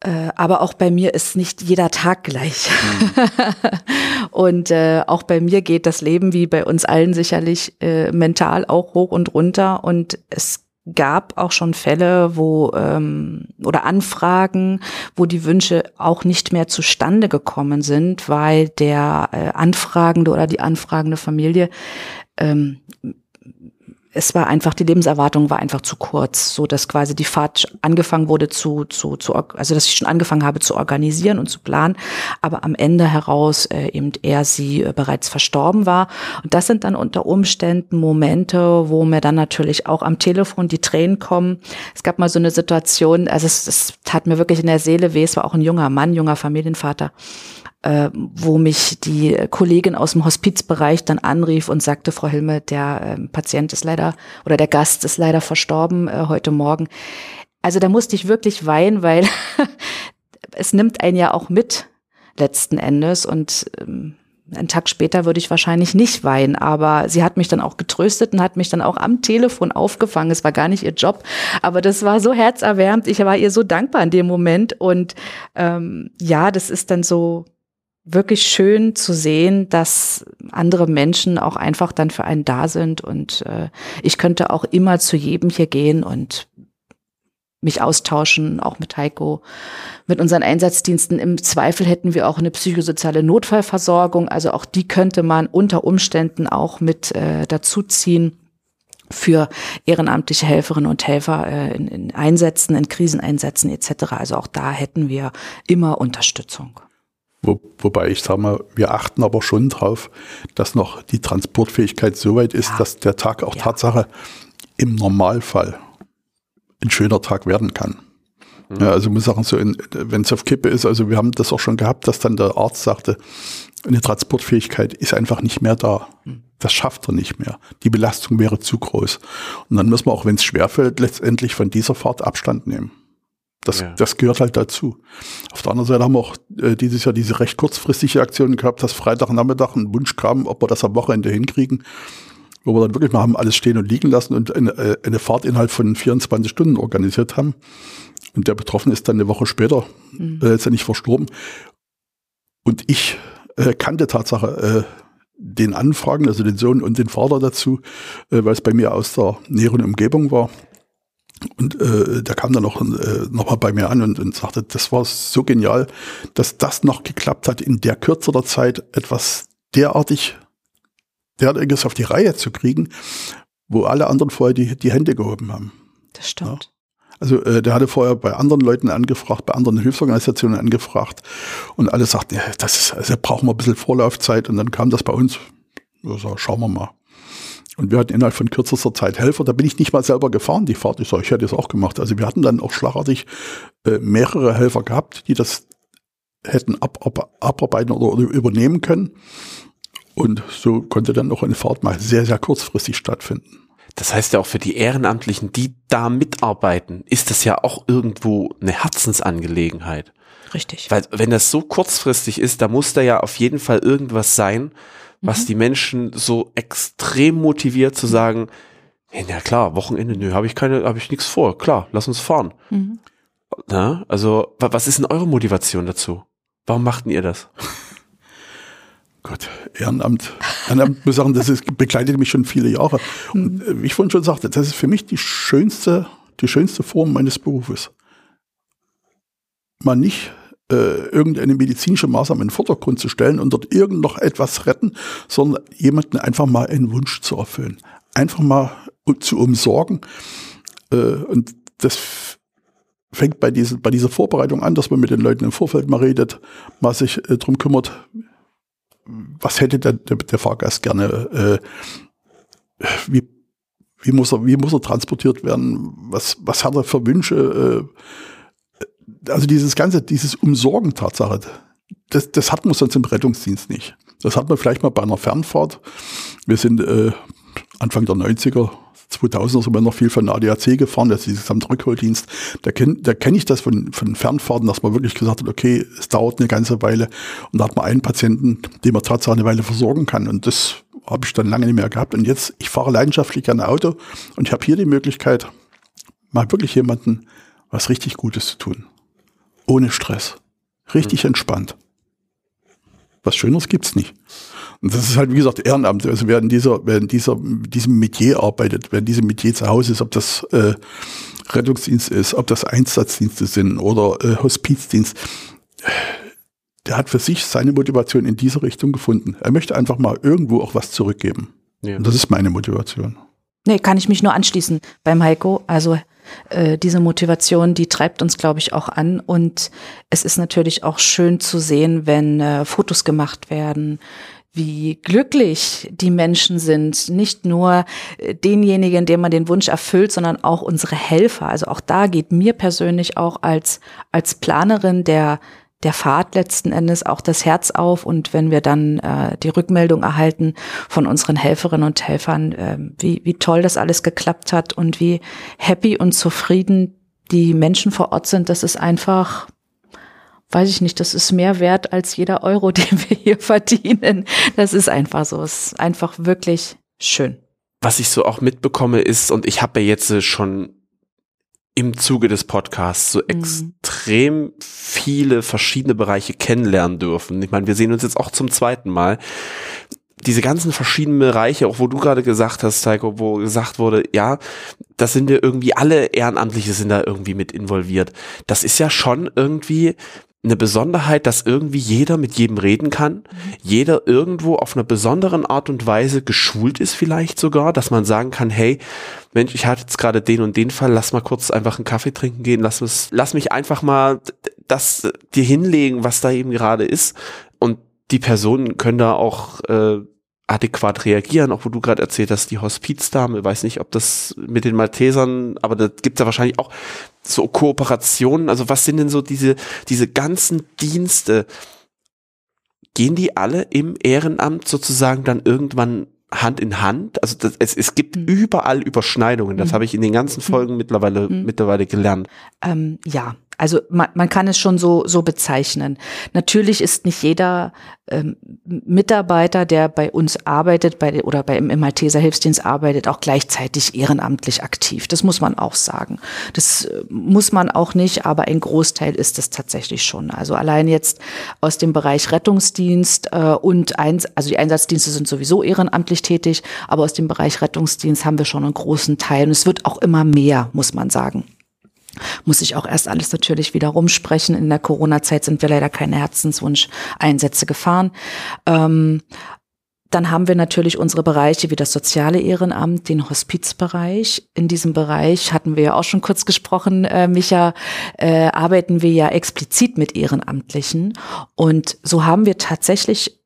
Speaker 3: Äh, aber auch bei mir ist nicht jeder Tag gleich. Mhm. und äh, auch bei mir geht das Leben wie bei uns allen sicherlich äh, mental auch hoch und runter. Und es gab auch schon Fälle, wo ähm, oder Anfragen, wo die Wünsche auch nicht mehr zustande gekommen sind, weil der äh, Anfragende oder die anfragende Familie ähm, es war einfach, die Lebenserwartung war einfach zu kurz, so dass quasi die Fahrt angefangen wurde zu, zu, zu also dass ich schon angefangen habe zu organisieren und zu planen, aber am Ende heraus äh, eben eher sie äh, bereits verstorben war. Und das sind dann unter Umständen Momente, wo mir dann natürlich auch am Telefon die Tränen kommen. Es gab mal so eine Situation, also es, es tat mir wirklich in der Seele weh, es war auch ein junger Mann, junger Familienvater äh, wo mich die Kollegin aus dem Hospizbereich dann anrief und sagte, Frau Hilme, der äh, Patient ist leider oder der Gast ist leider verstorben äh, heute Morgen. Also da musste ich wirklich weinen, weil es nimmt einen ja auch mit letzten Endes und ähm, einen Tag später würde ich wahrscheinlich nicht weinen, aber sie hat mich dann auch getröstet und hat mich dann auch am Telefon aufgefangen. Es war gar nicht ihr Job, aber das war so herzerwärmend. Ich war ihr so dankbar in dem Moment und ähm, ja, das ist dann so wirklich schön zu sehen, dass andere Menschen auch einfach dann für einen da sind und äh, ich könnte auch immer zu jedem hier gehen und mich austauschen, auch mit Heiko, mit unseren Einsatzdiensten. Im Zweifel hätten wir auch eine psychosoziale Notfallversorgung, also auch die könnte man unter Umständen auch mit äh, dazuziehen für ehrenamtliche Helferinnen und Helfer äh, in, in Einsätzen, in Kriseneinsätzen etc. Also auch da hätten wir immer Unterstützung.
Speaker 1: Wo, wobei ich sage mal, wir achten aber schon drauf, dass noch die Transportfähigkeit so weit ist, ja. dass der Tag auch ja. Tatsache im Normalfall ein schöner Tag werden kann. Mhm. Ja, also muss sagen, so wenn es auf Kippe ist, also wir haben das auch schon gehabt, dass dann der Arzt sagte, eine Transportfähigkeit ist einfach nicht mehr da. Mhm. Das schafft er nicht mehr. Die Belastung wäre zu groß. Und dann müssen wir auch, wenn es schwerfällt, letztendlich von dieser Fahrt Abstand nehmen. Das, ja. das gehört halt dazu. Auf der anderen Seite haben wir auch äh, dieses Jahr diese recht kurzfristige Aktion gehabt, dass Freitagnachmittag ein Wunsch kam, ob wir das am Wochenende hinkriegen, wo wir dann wirklich mal haben alles stehen und liegen lassen und eine, äh, eine Fahrt innerhalb von 24 Stunden organisiert haben. Und der Betroffene ist dann eine Woche später mhm. äh, letztendlich verstorben. Und ich äh, kannte Tatsache äh, den Anfragen, also den Sohn und den Vater dazu, äh, weil es bei mir aus der näheren Umgebung war. Und äh, der kam dann noch, äh, noch mal bei mir an und, und sagte, das war so genial, dass das noch geklappt hat, in der Kürze der Zeit etwas derartig, derartiges auf die Reihe zu kriegen, wo alle anderen vorher die, die Hände gehoben haben.
Speaker 3: Das stimmt. Ja?
Speaker 1: Also äh, der hatte vorher bei anderen Leuten angefragt, bei anderen Hilfsorganisationen angefragt und alle sagten, ja, das ist, also brauchen wir ein bisschen Vorlaufzeit und dann kam das bei uns. Also, schauen wir mal. Und wir hatten innerhalb von kürzester Zeit Helfer. Da bin ich nicht mal selber gefahren, die Fahrt. Ich sage, ich hätte es auch gemacht. Also wir hatten dann auch schlagartig äh, mehrere Helfer gehabt, die das hätten ab, ab, abarbeiten oder, oder übernehmen können. Und so konnte dann auch eine Fahrt mal sehr, sehr kurzfristig stattfinden.
Speaker 2: Das heißt ja auch für die Ehrenamtlichen, die da mitarbeiten, ist das ja auch irgendwo eine Herzensangelegenheit.
Speaker 3: Richtig.
Speaker 2: Weil wenn das so kurzfristig ist, da muss da ja auf jeden Fall irgendwas sein, was mhm. die Menschen so extrem motiviert zu sagen, hey, na klar, Wochenende, nö, habe ich keine, habe ich nichts vor, klar, lass uns fahren. Mhm. Na, also, was ist denn eure Motivation dazu? Warum machten ihr das?
Speaker 1: Gott, Ehrenamt, Ehrenamt muss sagen, das ist, begleitet mich schon viele Jahre. Und mhm. äh, wie ich vorhin schon sagte, das ist für mich die schönste, die schönste Form meines Berufes. mal nicht äh, irgendeine medizinische Maßnahme in den Vordergrund zu stellen und dort irgend noch etwas retten, sondern jemanden einfach mal einen Wunsch zu erfüllen. Einfach mal zu umsorgen. Äh, und das fängt bei, diesen, bei dieser Vorbereitung an, dass man mit den Leuten im Vorfeld mal redet, mal sich äh, drum kümmert, was hätte der, der, der Fahrgast gerne, äh, wie, wie, muss er, wie muss er transportiert werden, was, was hat er für Wünsche, äh, also dieses ganze, dieses Umsorgen Tatsache, das, das hat man sonst im Rettungsdienst nicht. Das hat man vielleicht mal bei einer Fernfahrt. Wir sind äh, Anfang der 90er 2000 sind wir noch viel von ADAC gefahren, das ist dieser Gesamtrückholdienst. Da kenne da kenn ich das von, von Fernfahrten, dass man wirklich gesagt hat, okay, es dauert eine ganze Weile und da hat man einen Patienten, den man tatsächlich eine Weile versorgen kann. Und das habe ich dann lange nicht mehr gehabt. Und jetzt, ich fahre leidenschaftlich gerne Auto und ich habe hier die Möglichkeit, mal wirklich jemanden was richtig Gutes zu tun. Ohne Stress. Richtig mhm. entspannt. Was Schöneres gibt's nicht. Und das ist halt, wie gesagt, Ehrenamt. Also wer in dieser, wer in dieser, diesem Metier arbeitet, wer in diesem Metier zu Hause ist, ob das äh, Rettungsdienst ist, ob das Einsatzdienste sind oder äh, Hospizdienst, der hat für sich seine Motivation in dieser Richtung gefunden. Er möchte einfach mal irgendwo auch was zurückgeben. Ja. Und das ist meine Motivation.
Speaker 3: Nee, kann ich mich nur anschließen beim Heiko. Also äh, diese Motivation, die treibt uns, glaube ich, auch an. Und es ist natürlich auch schön zu sehen, wenn äh, Fotos gemacht werden, wie glücklich die Menschen sind. Nicht nur äh, denjenigen, dem man den Wunsch erfüllt, sondern auch unsere Helfer. Also auch da geht mir persönlich auch als, als Planerin der, der Fahrt letzten Endes auch das Herz auf. Und wenn wir dann äh, die Rückmeldung erhalten von unseren Helferinnen und Helfern, äh, wie, wie toll das alles geklappt hat und wie happy und zufrieden die Menschen vor Ort sind, das ist einfach weiß ich nicht, das ist mehr wert als jeder Euro, den wir hier verdienen. Das ist einfach so. Es ist einfach wirklich schön.
Speaker 2: Was ich so auch mitbekomme ist, und ich habe ja jetzt schon im Zuge des Podcasts so mhm. extrem viele verschiedene Bereiche kennenlernen dürfen. Ich meine, wir sehen uns jetzt auch zum zweiten Mal. Diese ganzen verschiedenen Bereiche, auch wo du gerade gesagt hast, Taiko, wo gesagt wurde, ja, das sind wir irgendwie alle Ehrenamtliche sind da irgendwie mit involviert. Das ist ja schon irgendwie eine Besonderheit, dass irgendwie jeder mit jedem reden kann, jeder irgendwo auf einer besonderen Art und Weise geschult ist vielleicht sogar, dass man sagen kann, hey, Mensch, ich hatte jetzt gerade den und den Fall, lass mal kurz einfach einen Kaffee trinken gehen, lass, mich, lass mich einfach mal das dir hinlegen, was da eben gerade ist. Und die Personen können da auch äh, adäquat reagieren, auch wo du gerade erzählt hast, die Hospizdame, weiß nicht, ob das mit den Maltesern, aber da gibt es ja wahrscheinlich auch so Kooperationen. Also was sind denn so diese, diese ganzen Dienste? Gehen die alle im Ehrenamt sozusagen dann irgendwann Hand in Hand? Also das, es, es gibt mhm. überall Überschneidungen. Das mhm. habe ich in den ganzen Folgen mhm. mittlerweile, mhm. mittlerweile gelernt.
Speaker 3: Ähm, ja, also man, man kann es schon so, so bezeichnen. Natürlich ist nicht jeder ähm, Mitarbeiter, der bei uns arbeitet bei, oder bei, im Malteser Hilfsdienst arbeitet, auch gleichzeitig ehrenamtlich aktiv. Das muss man auch sagen. Das äh, muss man auch nicht, aber ein Großteil ist es tatsächlich schon. Also allein jetzt aus dem Bereich Rettungsdienst äh, und eins, also die Einsatzdienste sind sowieso ehrenamtlich tätig, aber aus dem Bereich Rettungsdienst haben wir schon einen großen Teil und es wird auch immer mehr, muss man sagen muss ich auch erst alles natürlich wieder rumsprechen. In der Corona-Zeit sind wir leider keine Herzenswunsch-Einsätze gefahren. Ähm, dann haben wir natürlich unsere Bereiche wie das soziale Ehrenamt, den Hospizbereich. In diesem Bereich hatten wir ja auch schon kurz gesprochen, äh, Micha, äh, arbeiten wir ja explizit mit Ehrenamtlichen. Und so haben wir tatsächlich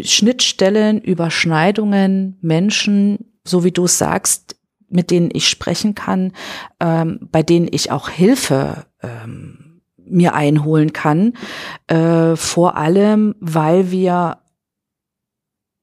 Speaker 3: Schnittstellen, Überschneidungen, Menschen, so wie du es sagst, mit denen ich sprechen kann, ähm, bei denen ich auch Hilfe ähm, mir einholen kann. Äh, vor allem, weil wir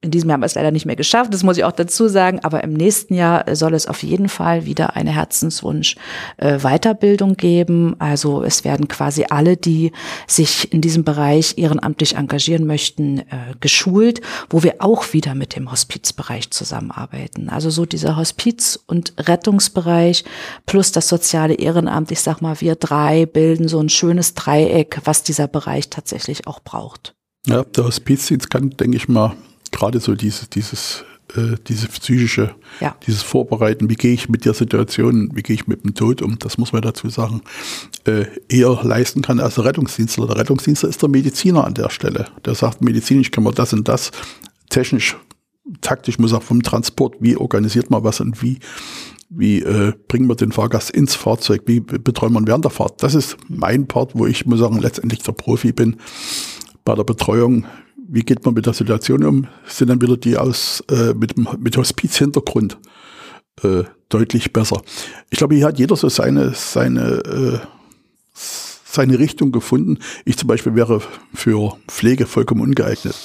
Speaker 3: in diesem Jahr haben wir es leider nicht mehr geschafft, das muss ich auch dazu sagen, aber im nächsten Jahr soll es auf jeden Fall wieder eine Herzenswunsch äh, Weiterbildung geben. Also es werden quasi alle, die sich in diesem Bereich ehrenamtlich engagieren möchten, äh, geschult, wo wir auch wieder mit dem Hospizbereich zusammenarbeiten. Also so dieser Hospiz- und Rettungsbereich plus das soziale Ehrenamt, ich sag mal, wir drei bilden so ein schönes Dreieck, was dieser Bereich tatsächlich auch braucht.
Speaker 1: Ja, der Hospizdienst kann, denke ich mal, gerade so dieses, dieses äh, diese psychische,
Speaker 3: Ja.
Speaker 1: dieses Vorbereiten, wie gehe ich mit der Situation, wie gehe ich mit dem Tod um, das muss man dazu sagen, äh, eher leisten kann als der Rettungsdienstler. Der Rettungsdienstler ist der Mediziner an der Stelle. Der sagt, medizinisch kann man das und das, technisch, taktisch muss auch vom Transport, wie organisiert man was und wie, wie äh, bringen wir den Fahrgast ins Fahrzeug, wie betreuen wir ihn während der Fahrt. Das ist mein Part, wo ich muss sagen, letztendlich der Profi bin bei der Betreuung, wie geht man mit der Situation um, sind dann wieder die aus äh, mit, mit Hospizhintergrund äh, deutlich besser. Ich glaube, hier hat jeder so seine, seine, äh, seine Richtung gefunden. Ich zum Beispiel wäre für Pflege vollkommen ungeeignet.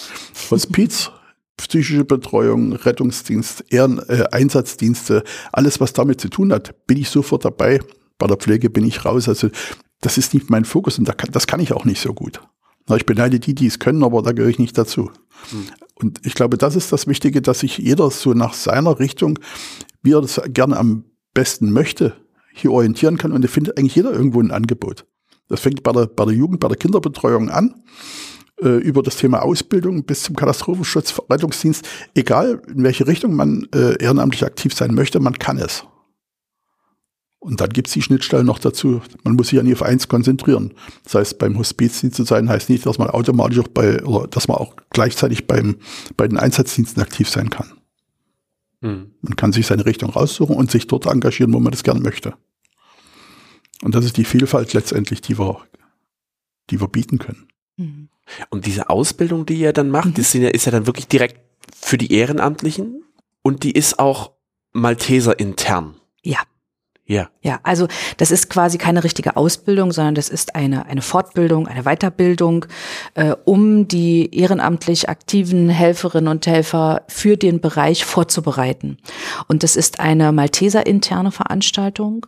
Speaker 1: Hospiz, psychische Betreuung, Rettungsdienst, Ehren, äh, Einsatzdienste, alles, was damit zu tun hat, bin ich sofort dabei. Bei der Pflege bin ich raus. Also das ist nicht mein Fokus und das kann ich auch nicht so gut. Na, ich beneide die, die es können, aber da gehöre ich nicht dazu. Und ich glaube, das ist das Wichtige, dass sich jeder so nach seiner Richtung, wie er das gerne am besten möchte, hier orientieren kann. Und da findet eigentlich jeder irgendwo ein Angebot. Das fängt bei der, bei der Jugend, bei der Kinderbetreuung an, äh, über das Thema Ausbildung bis zum Katastrophenschutz, Rettungsdienst. Egal, in welche Richtung man äh, ehrenamtlich aktiv sein möchte, man kann es. Und dann gibt es die Schnittstellen noch dazu. Man muss sich ja nie auf eins konzentrieren. Das heißt, beim Hospizdienst zu sein, heißt nicht, dass man automatisch auch bei, oder dass man auch gleichzeitig beim, bei den Einsatzdiensten aktiv sein kann.
Speaker 2: Hm.
Speaker 1: Man kann sich seine Richtung raussuchen und sich dort engagieren, wo man das gerne möchte. Und das ist die Vielfalt letztendlich, die wir, die wir bieten können.
Speaker 3: Mhm.
Speaker 2: Und diese Ausbildung, die ihr dann macht,
Speaker 3: Mhm.
Speaker 2: ja, ist ja dann wirklich direkt für die Ehrenamtlichen und die ist auch Malteser intern.
Speaker 3: Ja.
Speaker 2: Ja.
Speaker 3: Ja, also das ist quasi keine richtige Ausbildung, sondern das ist eine, eine Fortbildung, eine Weiterbildung, äh, um die ehrenamtlich aktiven Helferinnen und Helfer für den Bereich vorzubereiten. Und das ist eine Malteser interne Veranstaltung,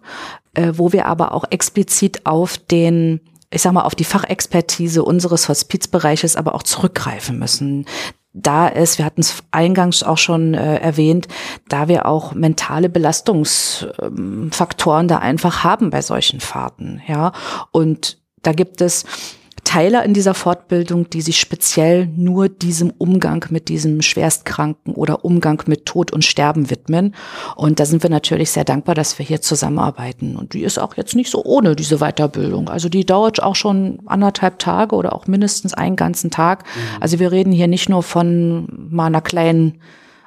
Speaker 3: äh, wo wir aber auch explizit auf den ich sag mal, auf die Fachexpertise unseres Hospizbereiches aber auch zurückgreifen müssen. Da es, wir hatten es eingangs auch schon äh, erwähnt, da wir auch mentale Belastungsfaktoren da einfach haben bei solchen Fahrten, ja. Und da gibt es Teile in dieser Fortbildung, die sich speziell nur diesem Umgang mit diesem Schwerstkranken oder Umgang mit Tod und Sterben widmen. Und da sind wir natürlich sehr dankbar, dass wir hier zusammenarbeiten. Und die ist auch jetzt nicht so ohne diese Weiterbildung. Also die dauert auch schon anderthalb Tage oder auch mindestens einen ganzen Tag. Also wir reden hier nicht nur von mal einer kleinen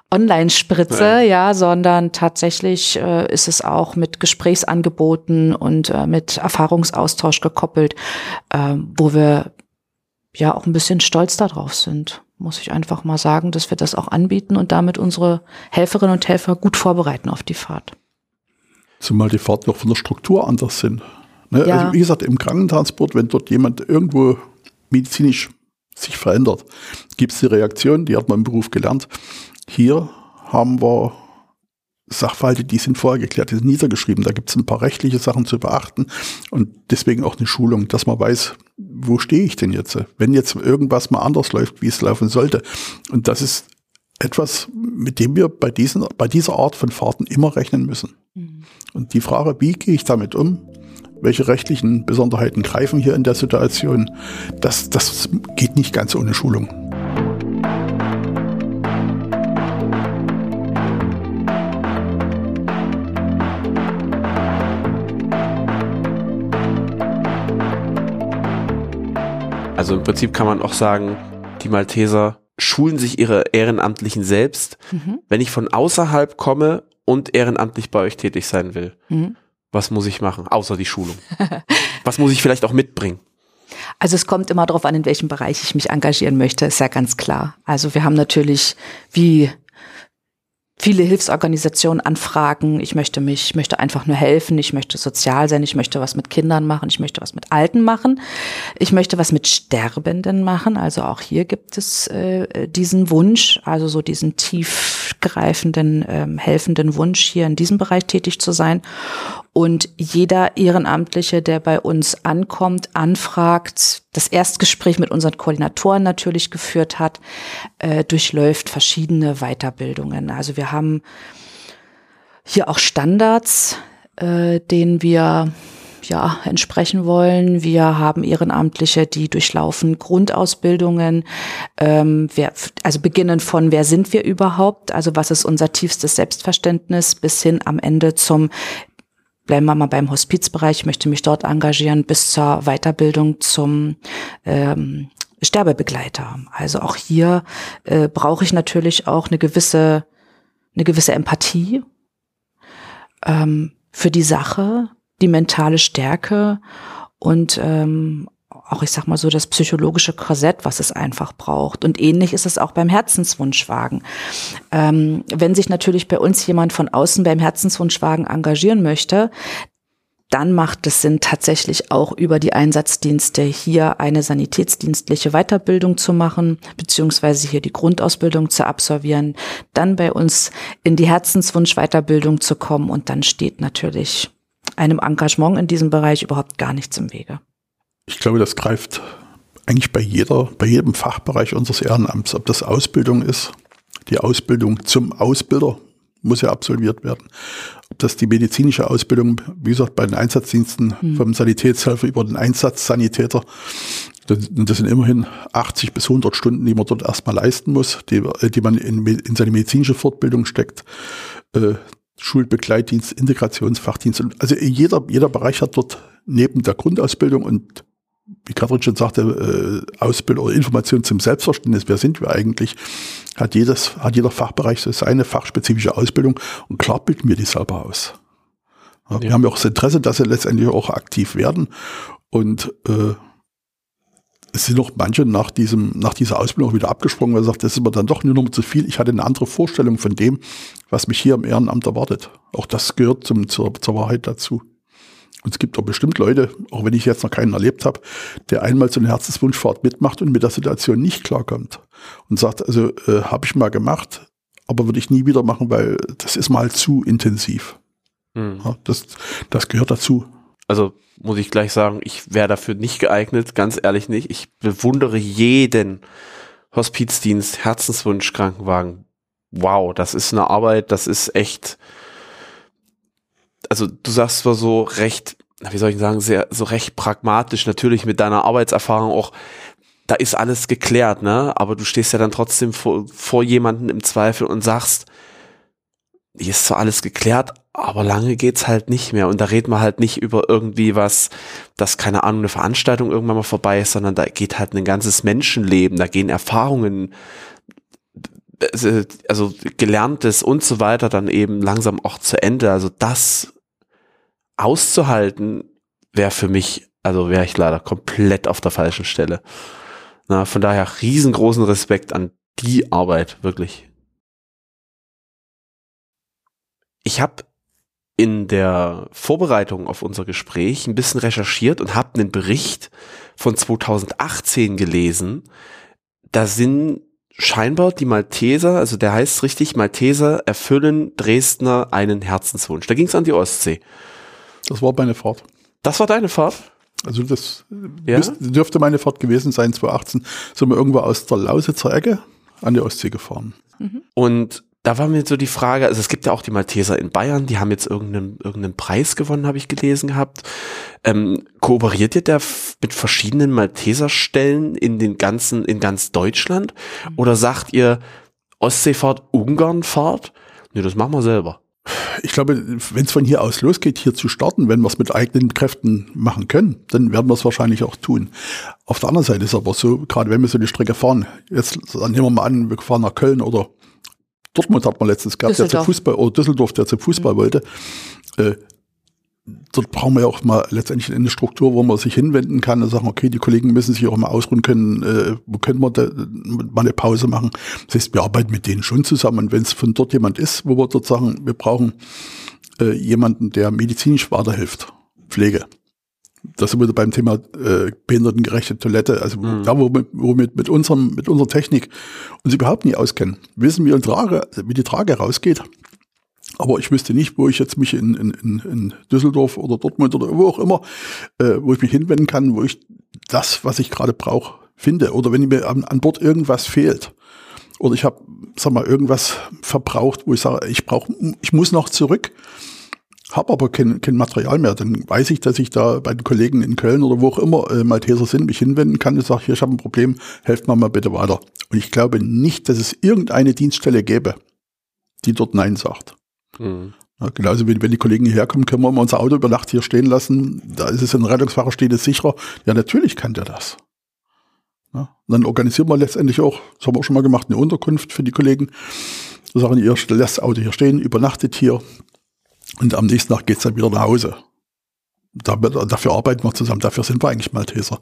Speaker 3: Online-Spritze,
Speaker 2: Nein.
Speaker 3: ja, sondern tatsächlich äh, ist es auch mit Gesprächsangeboten und äh, mit Erfahrungsaustausch gekoppelt, äh, wo wir ja auch ein bisschen stolz darauf sind, muss ich einfach mal sagen, dass wir das auch anbieten und damit unsere Helferinnen und Helfer gut vorbereiten auf die Fahrt.
Speaker 1: Zumal die Fahrten noch von der Struktur anders sind. Ne?
Speaker 3: Ja.
Speaker 1: Also wie gesagt, im Krankentransport, wenn dort jemand irgendwo medizinisch sich verändert, gibt es die Reaktion, die hat man im Beruf gelernt. Hier haben wir Sachverhalte, die sind vorher geklärt, die sind niedergeschrieben. Da gibt es ein paar rechtliche Sachen zu beachten und deswegen auch eine Schulung, dass man weiß, wo stehe ich denn jetzt? Wenn jetzt irgendwas mal anders läuft, wie es laufen sollte. Und das ist etwas, mit dem wir bei, diesen, bei dieser Art von Fahrten immer rechnen müssen. Und die Frage, wie gehe ich damit um? Welche rechtlichen Besonderheiten greifen hier in der Situation? Das, das geht nicht ganz ohne Schulung.
Speaker 2: Also im Prinzip kann man auch sagen, die Malteser schulen sich ihre Ehrenamtlichen selbst.
Speaker 3: Mhm.
Speaker 2: Wenn ich von außerhalb komme und ehrenamtlich bei euch tätig sein will,
Speaker 3: Mhm.
Speaker 2: was muss ich machen, außer die Schulung? was muss ich vielleicht auch mitbringen?
Speaker 3: Also es kommt immer darauf an, in welchem Bereich ich mich engagieren möchte, ist ja ganz klar. Also wir haben natürlich wie viele Hilfsorganisationen anfragen. Ich möchte mich, ich möchte einfach nur helfen. Ich möchte sozial sein. Ich möchte was mit Kindern machen. Ich möchte was mit Alten machen. Ich möchte was mit Sterbenden machen. Also auch hier gibt es äh, diesen Wunsch, also so diesen tiefgreifenden, ähm, helfenden Wunsch, hier in diesem Bereich tätig zu sein. Und jeder Ehrenamtliche, der bei uns ankommt, anfragt, das Erstgespräch mit unseren Koordinatoren natürlich geführt hat, äh, durchläuft verschiedene Weiterbildungen. Also wir haben hier auch Standards, äh, denen wir ja, entsprechen wollen. Wir haben Ehrenamtliche, die durchlaufen Grundausbildungen, ähm, wer, also beginnen von, wer sind wir überhaupt, also was ist unser tiefstes Selbstverständnis, bis hin am Ende zum bleiben wir mal beim Hospizbereich, möchte mich dort engagieren, bis zur Weiterbildung zum ähm, Sterbebegleiter. Also auch hier äh, brauche ich natürlich auch eine gewisse, eine gewisse Empathie ähm, für die Sache, die mentale Stärke und ähm, auch, ich sag mal so, das psychologische Korsett, was es einfach braucht. Und ähnlich ist es auch beim Herzenswunschwagen. Ähm, wenn sich natürlich bei uns jemand von außen beim Herzenswunschwagen engagieren möchte, dann macht es Sinn, tatsächlich auch über die Einsatzdienste hier eine sanitätsdienstliche Weiterbildung zu machen, beziehungsweise hier die Grundausbildung zu absolvieren, dann bei uns in die Herzenswunsch-Weiterbildung zu kommen und dann steht natürlich einem Engagement in diesem Bereich überhaupt gar nichts im Wege.
Speaker 1: Ich glaube, das greift eigentlich bei jeder, bei jedem Fachbereich unseres Ehrenamts, ob das Ausbildung ist, die Ausbildung zum Ausbilder muss ja absolviert werden. Ob das die medizinische Ausbildung, wie gesagt, bei den Einsatzdiensten mhm. vom Sanitätshelfer über den Einsatzsanitäter, das, das, sind immerhin 80 bis 100 Stunden, die man dort erstmal leisten muss, die, die man in, in seine medizinische Fortbildung steckt. Äh, Schulbegleitdienst, Integrationsfachdienst. Also jeder, jeder Bereich hat dort neben der Grundausbildung und wie Katrin schon sagte, äh, Ausbildung oder Information zum Selbstverständnis, wer sind wir eigentlich, hat jedes, hat jeder Fachbereich so seine fachspezifische Ausbildung und klar bilden wir die selber aus. Ja. Wir haben ja auch das Interesse, dass sie letztendlich auch aktiv werden und äh, es sind noch manche nach diesem, nach dieser Ausbildung auch wieder abgesprungen, weil sie sagt, das ist mir dann doch nur noch zu viel. Ich hatte eine andere Vorstellung von dem, was mich hier im Ehrenamt erwartet. Auch das gehört zum, zur, zur Wahrheit dazu. Und es gibt auch bestimmt Leute, auch wenn ich jetzt noch keinen erlebt habe, der einmal so eine Herzenswunschfahrt mitmacht und mit der Situation nicht klarkommt. Und sagt, also äh, habe ich mal gemacht, aber würde ich nie wieder machen, weil das ist mal zu intensiv. Mhm. Ja, das, das gehört dazu.
Speaker 2: Also muss ich gleich sagen, ich wäre dafür nicht geeignet, ganz ehrlich nicht. Ich bewundere jeden Hospizdienst, Herzenswunsch, Krankenwagen. Wow, das ist eine Arbeit, das ist echt, also du sagst zwar so recht, wie soll ich sagen, sehr, so recht pragmatisch, natürlich mit deiner Arbeitserfahrung auch, da ist alles geklärt, ne? Aber du stehst ja dann trotzdem vor, vor jemanden im Zweifel und sagst, hier ist zwar alles geklärt, aber lange geht's halt nicht mehr. Und da reden wir halt nicht über irgendwie was, dass keine Ahnung, eine Veranstaltung irgendwann mal vorbei ist, sondern da geht halt ein ganzes Menschenleben, da gehen Erfahrungen, äh, also gelerntes und so weiter dann eben langsam auch zu Ende. Also das auszuhalten, wäre für mich, also wäre ich leider komplett auf der falschen Stelle. Na, von daher riesengroßen Respekt an die Arbeit, wirklich. Ich habe in der Vorbereitung auf unser Gespräch ein bisschen recherchiert und habe einen Bericht von 2018 gelesen. Da sind scheinbar die Malteser, also der heißt richtig, Malteser erfüllen Dresdner einen Herzenswunsch. Da ging es an die Ostsee.
Speaker 1: Das war meine Fahrt.
Speaker 2: Das war deine Fahrt?
Speaker 1: Also das ja? dürfte meine Fahrt gewesen sein, 2018. Sind wir irgendwo aus der Lausitzer Ecke an die Ostsee gefahren.
Speaker 2: Mhm. Und da war mir so die Frage, also es gibt ja auch die Malteser in Bayern, die haben jetzt irgendeinen, irgendeinen Preis gewonnen, habe ich gelesen gehabt. Ähm, kooperiert ihr da mit verschiedenen Malteserstellen in den ganzen, in ganz Deutschland? Mhm. Oder sagt ihr Ostseefahrt, Ungarnfahrt? Nee, das machen wir selber
Speaker 1: ich glaube, wenn es von hier aus losgeht, hier zu starten, wenn wir es mit eigenen Kräften machen können, dann werden wir es wahrscheinlich auch tun. Auf der anderen Seite ist aber so, gerade wenn wir so eine Strecke fahren, jetzt nehmen wir mal an, wir fahren nach Köln oder Dortmund hat man letztens gehabt, der zum Fußball, oder Düsseldorf, der zum Fußball mhm. wollte. Äh, dort brauchen wir ja auch mal letztendlich eine Struktur, wo man sich hinwenden kann und sagen, okay, die Kollegen müssen sich auch mal ausruhen können, äh, wo können wir da mal eine Pause machen. Das heißt, wir arbeiten mit denen schon zusammen. Und wenn es von dort jemand ist, wo wir dort sagen, wir brauchen äh, jemanden, der medizinisch weiterhilft, Pflege. Das sind wir beim Thema äh, behindertengerechte Toilette. Also mhm. da, wo wir, wo wir mit, unserem, mit unserer Technik uns überhaupt nie auskennen, wissen, wie, Trage, wie die Trage rausgeht, aber ich wüsste nicht, wo ich jetzt mich in, in, in Düsseldorf oder Dortmund oder wo auch immer, äh, wo ich mich hinwenden kann, wo ich das, was ich gerade brauche, finde. Oder wenn mir an, an Bord irgendwas fehlt. Oder ich habe, sag mal, irgendwas verbraucht, wo ich sage, ich brauche, ich muss noch zurück. habe aber kein, kein Material mehr, dann weiß ich, dass ich da bei den Kollegen in Köln oder wo auch immer äh, Malteser sind, mich hinwenden kann und sage, hier, ich habe ein Problem, helft mir mal bitte weiter. Und ich glaube nicht, dass es irgendeine Dienststelle gäbe, die dort Nein sagt. Mhm. Ja, genauso wie wenn die Kollegen hierher kommen, können wir mal unser Auto über Nacht hier stehen lassen. Da ist es ein Rettungsfahrer, steht es sicherer. Ja, natürlich kann der das. Ja, dann organisieren wir letztendlich auch, das haben wir auch schon mal gemacht, eine Unterkunft für die Kollegen. Wir sagen, ihr lasst das Auto hier stehen, übernachtet hier, und am nächsten Tag geht's dann wieder nach Hause. dafür arbeiten wir zusammen, dafür sind wir eigentlich Malteser.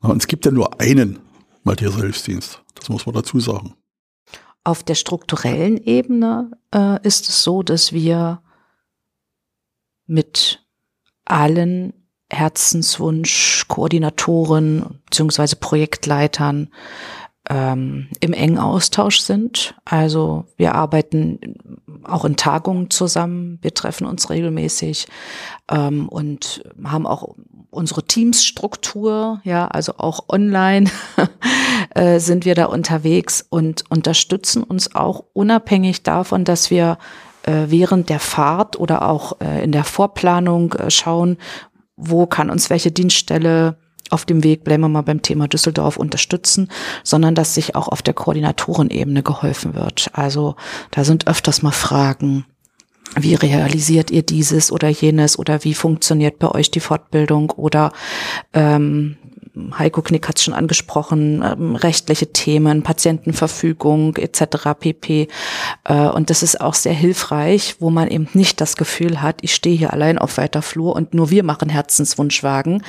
Speaker 1: Und es gibt ja nur einen Malteser Hilfsdienst, das muss man dazu sagen.
Speaker 3: Auf der strukturellen Ebene äh, ist es so, dass wir mit allen Herzenswunsch-Koordinatoren bzw. Projektleitern ähm, im engen Austausch sind. Also wir arbeiten auch in Tagungen zusammen, wir treffen uns regelmäßig ähm, und haben auch unsere Teamsstruktur, ja, also auch online äh, sind wir da unterwegs und unterstützen uns auch unabhängig davon, dass wir äh, während der Fahrt oder auch äh, in der Vorplanung schauen, wo kann uns welche Dienststelle auf dem Weg, bleiben wir mal beim Thema Düsseldorf, unterstützen, sondern dass sich auch auf der Koordinatorenebene geholfen wird. Also da sind öfters mal Fragen, wie realisiert ihr dieses oder jenes oder wie funktioniert bei euch die Fortbildung oder ähm, Heiko Knick hat es schon angesprochen, ähm, rechtliche Themen, Patientenverfügung etc. pp. Äh, und das ist auch sehr hilfreich, wo man eben nicht das Gefühl hat, ich stehe hier allein auf weiter Flur und nur wir machen Herzenswunschwagen,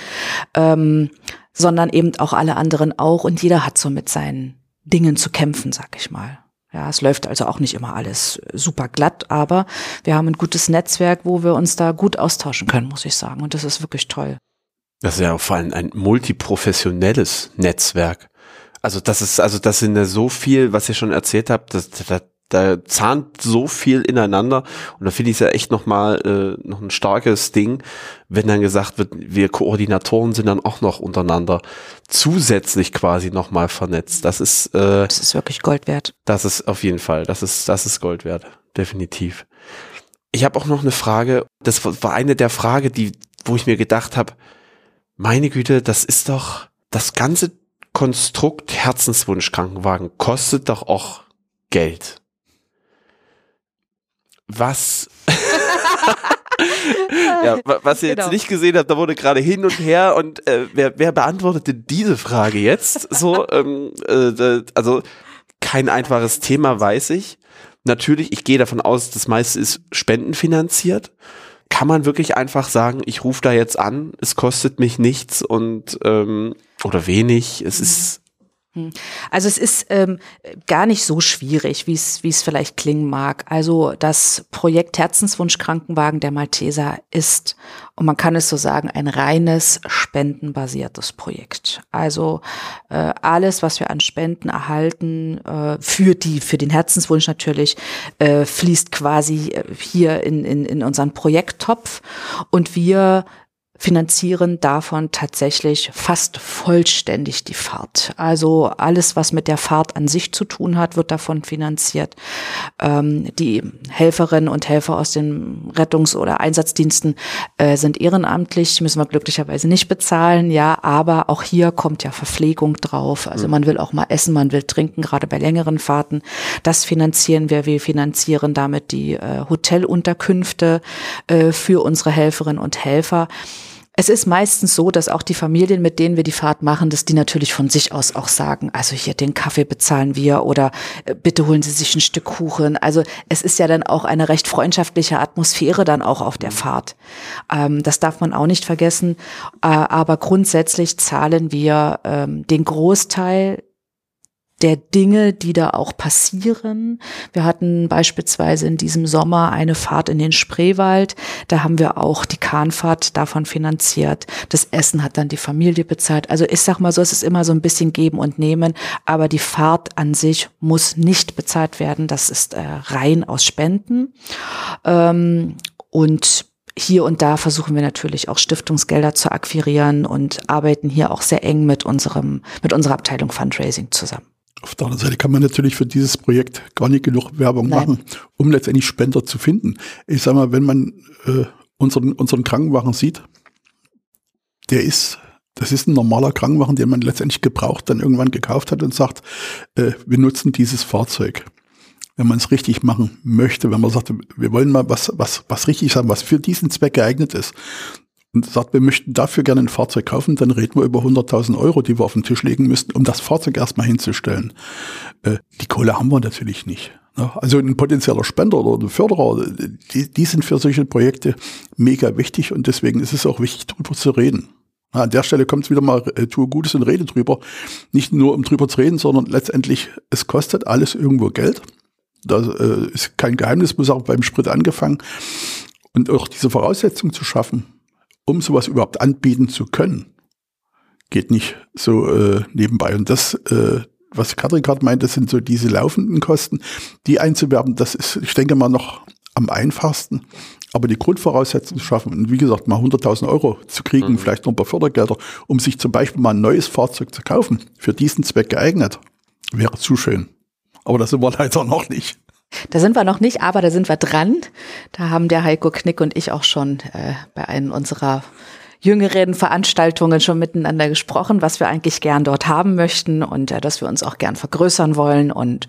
Speaker 3: ähm, sondern eben auch alle anderen auch und jeder hat so mit seinen Dingen zu kämpfen, sag ich mal. Ja, es läuft also auch nicht immer alles super glatt, aber wir haben ein gutes Netzwerk, wo wir uns da gut austauschen können, muss ich sagen. Und das ist wirklich toll.
Speaker 2: Das ist ja vor allem ein multiprofessionelles Netzwerk. Also das ist, also das sind ja so viel, was ihr schon erzählt habt, das, das, da zahnt so viel ineinander und da finde ich es ja echt nochmal äh, noch ein starkes Ding, wenn dann gesagt wird, wir Koordinatoren sind dann auch noch untereinander zusätzlich quasi nochmal vernetzt. Das ist
Speaker 3: äh, das ist wirklich Gold wert.
Speaker 2: Das ist auf jeden Fall, das ist das ist Gold wert, definitiv. Ich habe auch noch eine Frage. Das war eine der Fragen, die wo ich mir gedacht habe, meine Güte, das ist doch das ganze Konstrukt Herzenswunsch Krankenwagen kostet doch auch Geld. Was ja, was ihr genau. jetzt nicht gesehen habt, da wurde gerade hin und her und äh, wer, wer beantwortet denn diese Frage jetzt? So, ähm, äh, also kein einfaches Thema, weiß ich. Natürlich, ich gehe davon aus, das meiste ist spendenfinanziert kann man wirklich einfach sagen, ich rufe da jetzt an, es kostet mich nichts und ähm, oder wenig. Es ist.
Speaker 3: Also es ist ähm, gar nicht so schwierig, wie es wie es vielleicht klingen mag. Also das Projekt Herzenswunsch Krankenwagen der Malteser ist, und man kann es so sagen, ein reines spendenbasiertes Projekt. Also äh, alles, was wir an Spenden erhalten äh, für die für den Herzenswunsch natürlich, äh, fließt quasi äh, hier in, in, in unseren Projekttopf und wir finanzieren davon tatsächlich fast vollständig die Fahrt. Also alles, was mit der Fahrt an sich zu tun hat, wird davon finanziert. Ähm, die Helferinnen und Helfer aus den Rettungs- oder Einsatzdiensten äh, sind ehrenamtlich, müssen wir glücklicherweise nicht bezahlen, ja, aber auch hier kommt ja Verpflegung drauf. Also mhm. man will auch mal essen, man will trinken, gerade bei längeren Fahrten. Das finanzieren wir. Wir finanzieren damit die äh, Hotelunterkünfte äh, für unsere Helferinnen und Helfer. Es ist meistens so, dass auch die Familien, mit denen wir die Fahrt machen, dass die natürlich von sich aus auch sagen, also hier den Kaffee bezahlen wir oder äh, bitte holen Sie sich ein Stück Kuchen. Also es ist ja dann auch eine recht freundschaftliche Atmosphäre dann auch auf der Fahrt. Ähm, das darf man auch nicht vergessen. Äh, aber grundsätzlich zahlen wir ähm, den Großteil der Dinge, die da auch passieren. Wir hatten beispielsweise in diesem Sommer eine Fahrt in den Spreewald. Da haben wir auch die Kahnfahrt davon finanziert. Das Essen hat dann die Familie bezahlt. Also ich sag mal so, es ist immer so ein bisschen geben und nehmen. Aber die Fahrt an sich muss nicht bezahlt werden. Das ist äh, rein aus Spenden. Ähm, und hier und da versuchen wir natürlich auch Stiftungsgelder zu akquirieren und arbeiten hier auch sehr eng mit unserem, mit unserer Abteilung Fundraising zusammen.
Speaker 1: Auf der anderen Seite kann man natürlich für dieses Projekt gar nicht genug Werbung
Speaker 3: Nein.
Speaker 1: machen, um letztendlich Spender zu finden. Ich sag mal, wenn man äh, unseren, unseren Krankenwagen sieht, der ist, das ist ein normaler Krankenwagen, den man letztendlich gebraucht dann irgendwann gekauft hat und sagt, äh, wir nutzen dieses Fahrzeug. Wenn man es richtig machen möchte, wenn man sagt, wir wollen mal was, was, was richtig haben, was für diesen Zweck geeignet ist, und sagt, wir möchten dafür gerne ein Fahrzeug kaufen, dann reden wir über 100.000 Euro, die wir auf den Tisch legen müssten, um das Fahrzeug erstmal hinzustellen. Äh, die Kohle haben wir natürlich nicht. Ne? Also ein potenzieller Spender oder ein Förderer, die, die sind für solche Projekte mega wichtig und deswegen ist es auch wichtig, darüber zu reden. An der Stelle kommt es wieder mal, äh, tue Gutes und rede drüber. Nicht nur um drüber zu reden, sondern letztendlich, es kostet alles irgendwo Geld. Das äh, ist kein Geheimnis, muss auch beim Sprit angefangen. Und auch diese Voraussetzung zu schaffen, um sowas überhaupt anbieten zu können, geht nicht so äh, nebenbei. Und das, äh, was Katrin gerade meint, das sind so diese laufenden Kosten, die einzuwerben, das ist, ich denke mal, noch am einfachsten. Aber die Grundvoraussetzungen zu schaffen und wie gesagt, mal 100.000 Euro zu kriegen,
Speaker 2: Mhm.
Speaker 1: vielleicht noch ein paar Fördergelder, um sich zum Beispiel mal ein neues Fahrzeug zu kaufen, für diesen Zweck geeignet, wäre zu schön. Aber das sind wir leider noch nicht.
Speaker 3: Da sind wir noch nicht, aber da sind wir dran. Da haben der Heiko Knick und ich auch schon äh, bei einem unserer jüngeren Veranstaltungen schon miteinander gesprochen, was wir eigentlich gern dort haben möchten und äh, dass wir uns auch gern vergrößern wollen und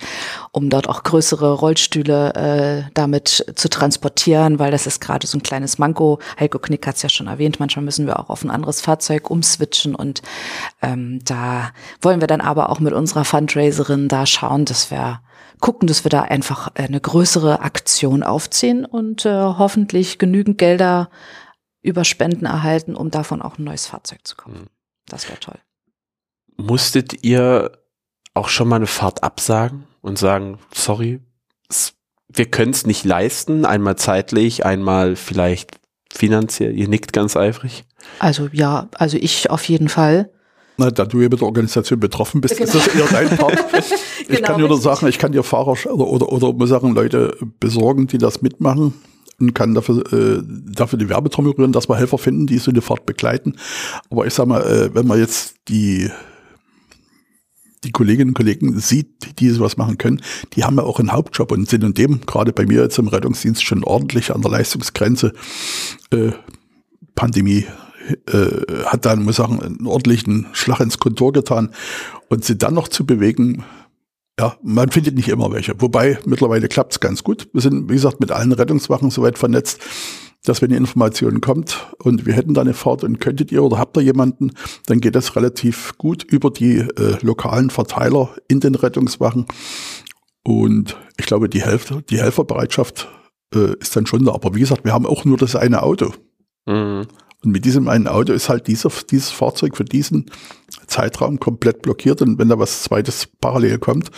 Speaker 3: um dort auch größere Rollstühle äh, damit zu transportieren, weil das ist gerade so ein kleines Manko. Heiko Knick hat es ja schon erwähnt, manchmal müssen wir auch auf ein anderes Fahrzeug umswitchen und ähm, da wollen wir dann aber auch mit unserer Fundraiserin da schauen, dass wir gucken, dass wir da einfach eine größere Aktion aufziehen und äh, hoffentlich genügend Gelder über Spenden erhalten, um davon auch ein neues Fahrzeug zu kaufen.
Speaker 2: Mhm.
Speaker 3: Das wäre toll.
Speaker 2: Musstet ihr auch schon mal eine Fahrt absagen und sagen, sorry, wir können es nicht leisten, einmal zeitlich, einmal vielleicht finanziell, ihr nickt ganz eifrig.
Speaker 3: Also ja, also ich auf jeden Fall.
Speaker 1: Na, da du ja mit der Organisation betroffen bist,
Speaker 3: Genau.
Speaker 1: ist das eher dein Part. ich
Speaker 3: Genau,
Speaker 1: kann dir nur
Speaker 3: richtig.
Speaker 1: sagen, ich kann dir Fahrer oder, oder, oder muss sagen, Leute besorgen, die das mitmachen und kann dafür, äh, dafür die Werbetrommel rühren, dass wir Helfer finden, die so eine Fahrt begleiten. Aber ich sag mal, äh, wenn man jetzt die die Kolleginnen und Kollegen sieht, die sowas machen können, die haben ja auch einen Hauptjob und sind in dem, gerade bei mir jetzt im Rettungsdienst, schon ordentlich an der Leistungsgrenze. Äh, Pandemie äh, hat dann, muss ich sagen, einen ordentlichen Schlag ins Kontor getan. Und sie dann noch zu bewegen, ja, man findet nicht immer welche. Wobei mittlerweile klappt es ganz gut. Wir sind, wie gesagt, mit allen Rettungswachen soweit vernetzt, dass wenn die Information kommt und wir hätten da eine Fahrt und könntet ihr oder habt ihr jemanden, dann geht das relativ gut über die äh, lokalen Verteiler in den Rettungswachen. Und ich glaube, die, Helfer, die Helferbereitschaft äh, ist dann schon da. Aber wie gesagt, wir haben auch nur das eine Auto.
Speaker 2: Mhm.
Speaker 1: Und mit diesem einen Auto ist halt dieser, dieses Fahrzeug für diesen Zeitraum komplett blockiert. Und wenn da was zweites parallel kommt,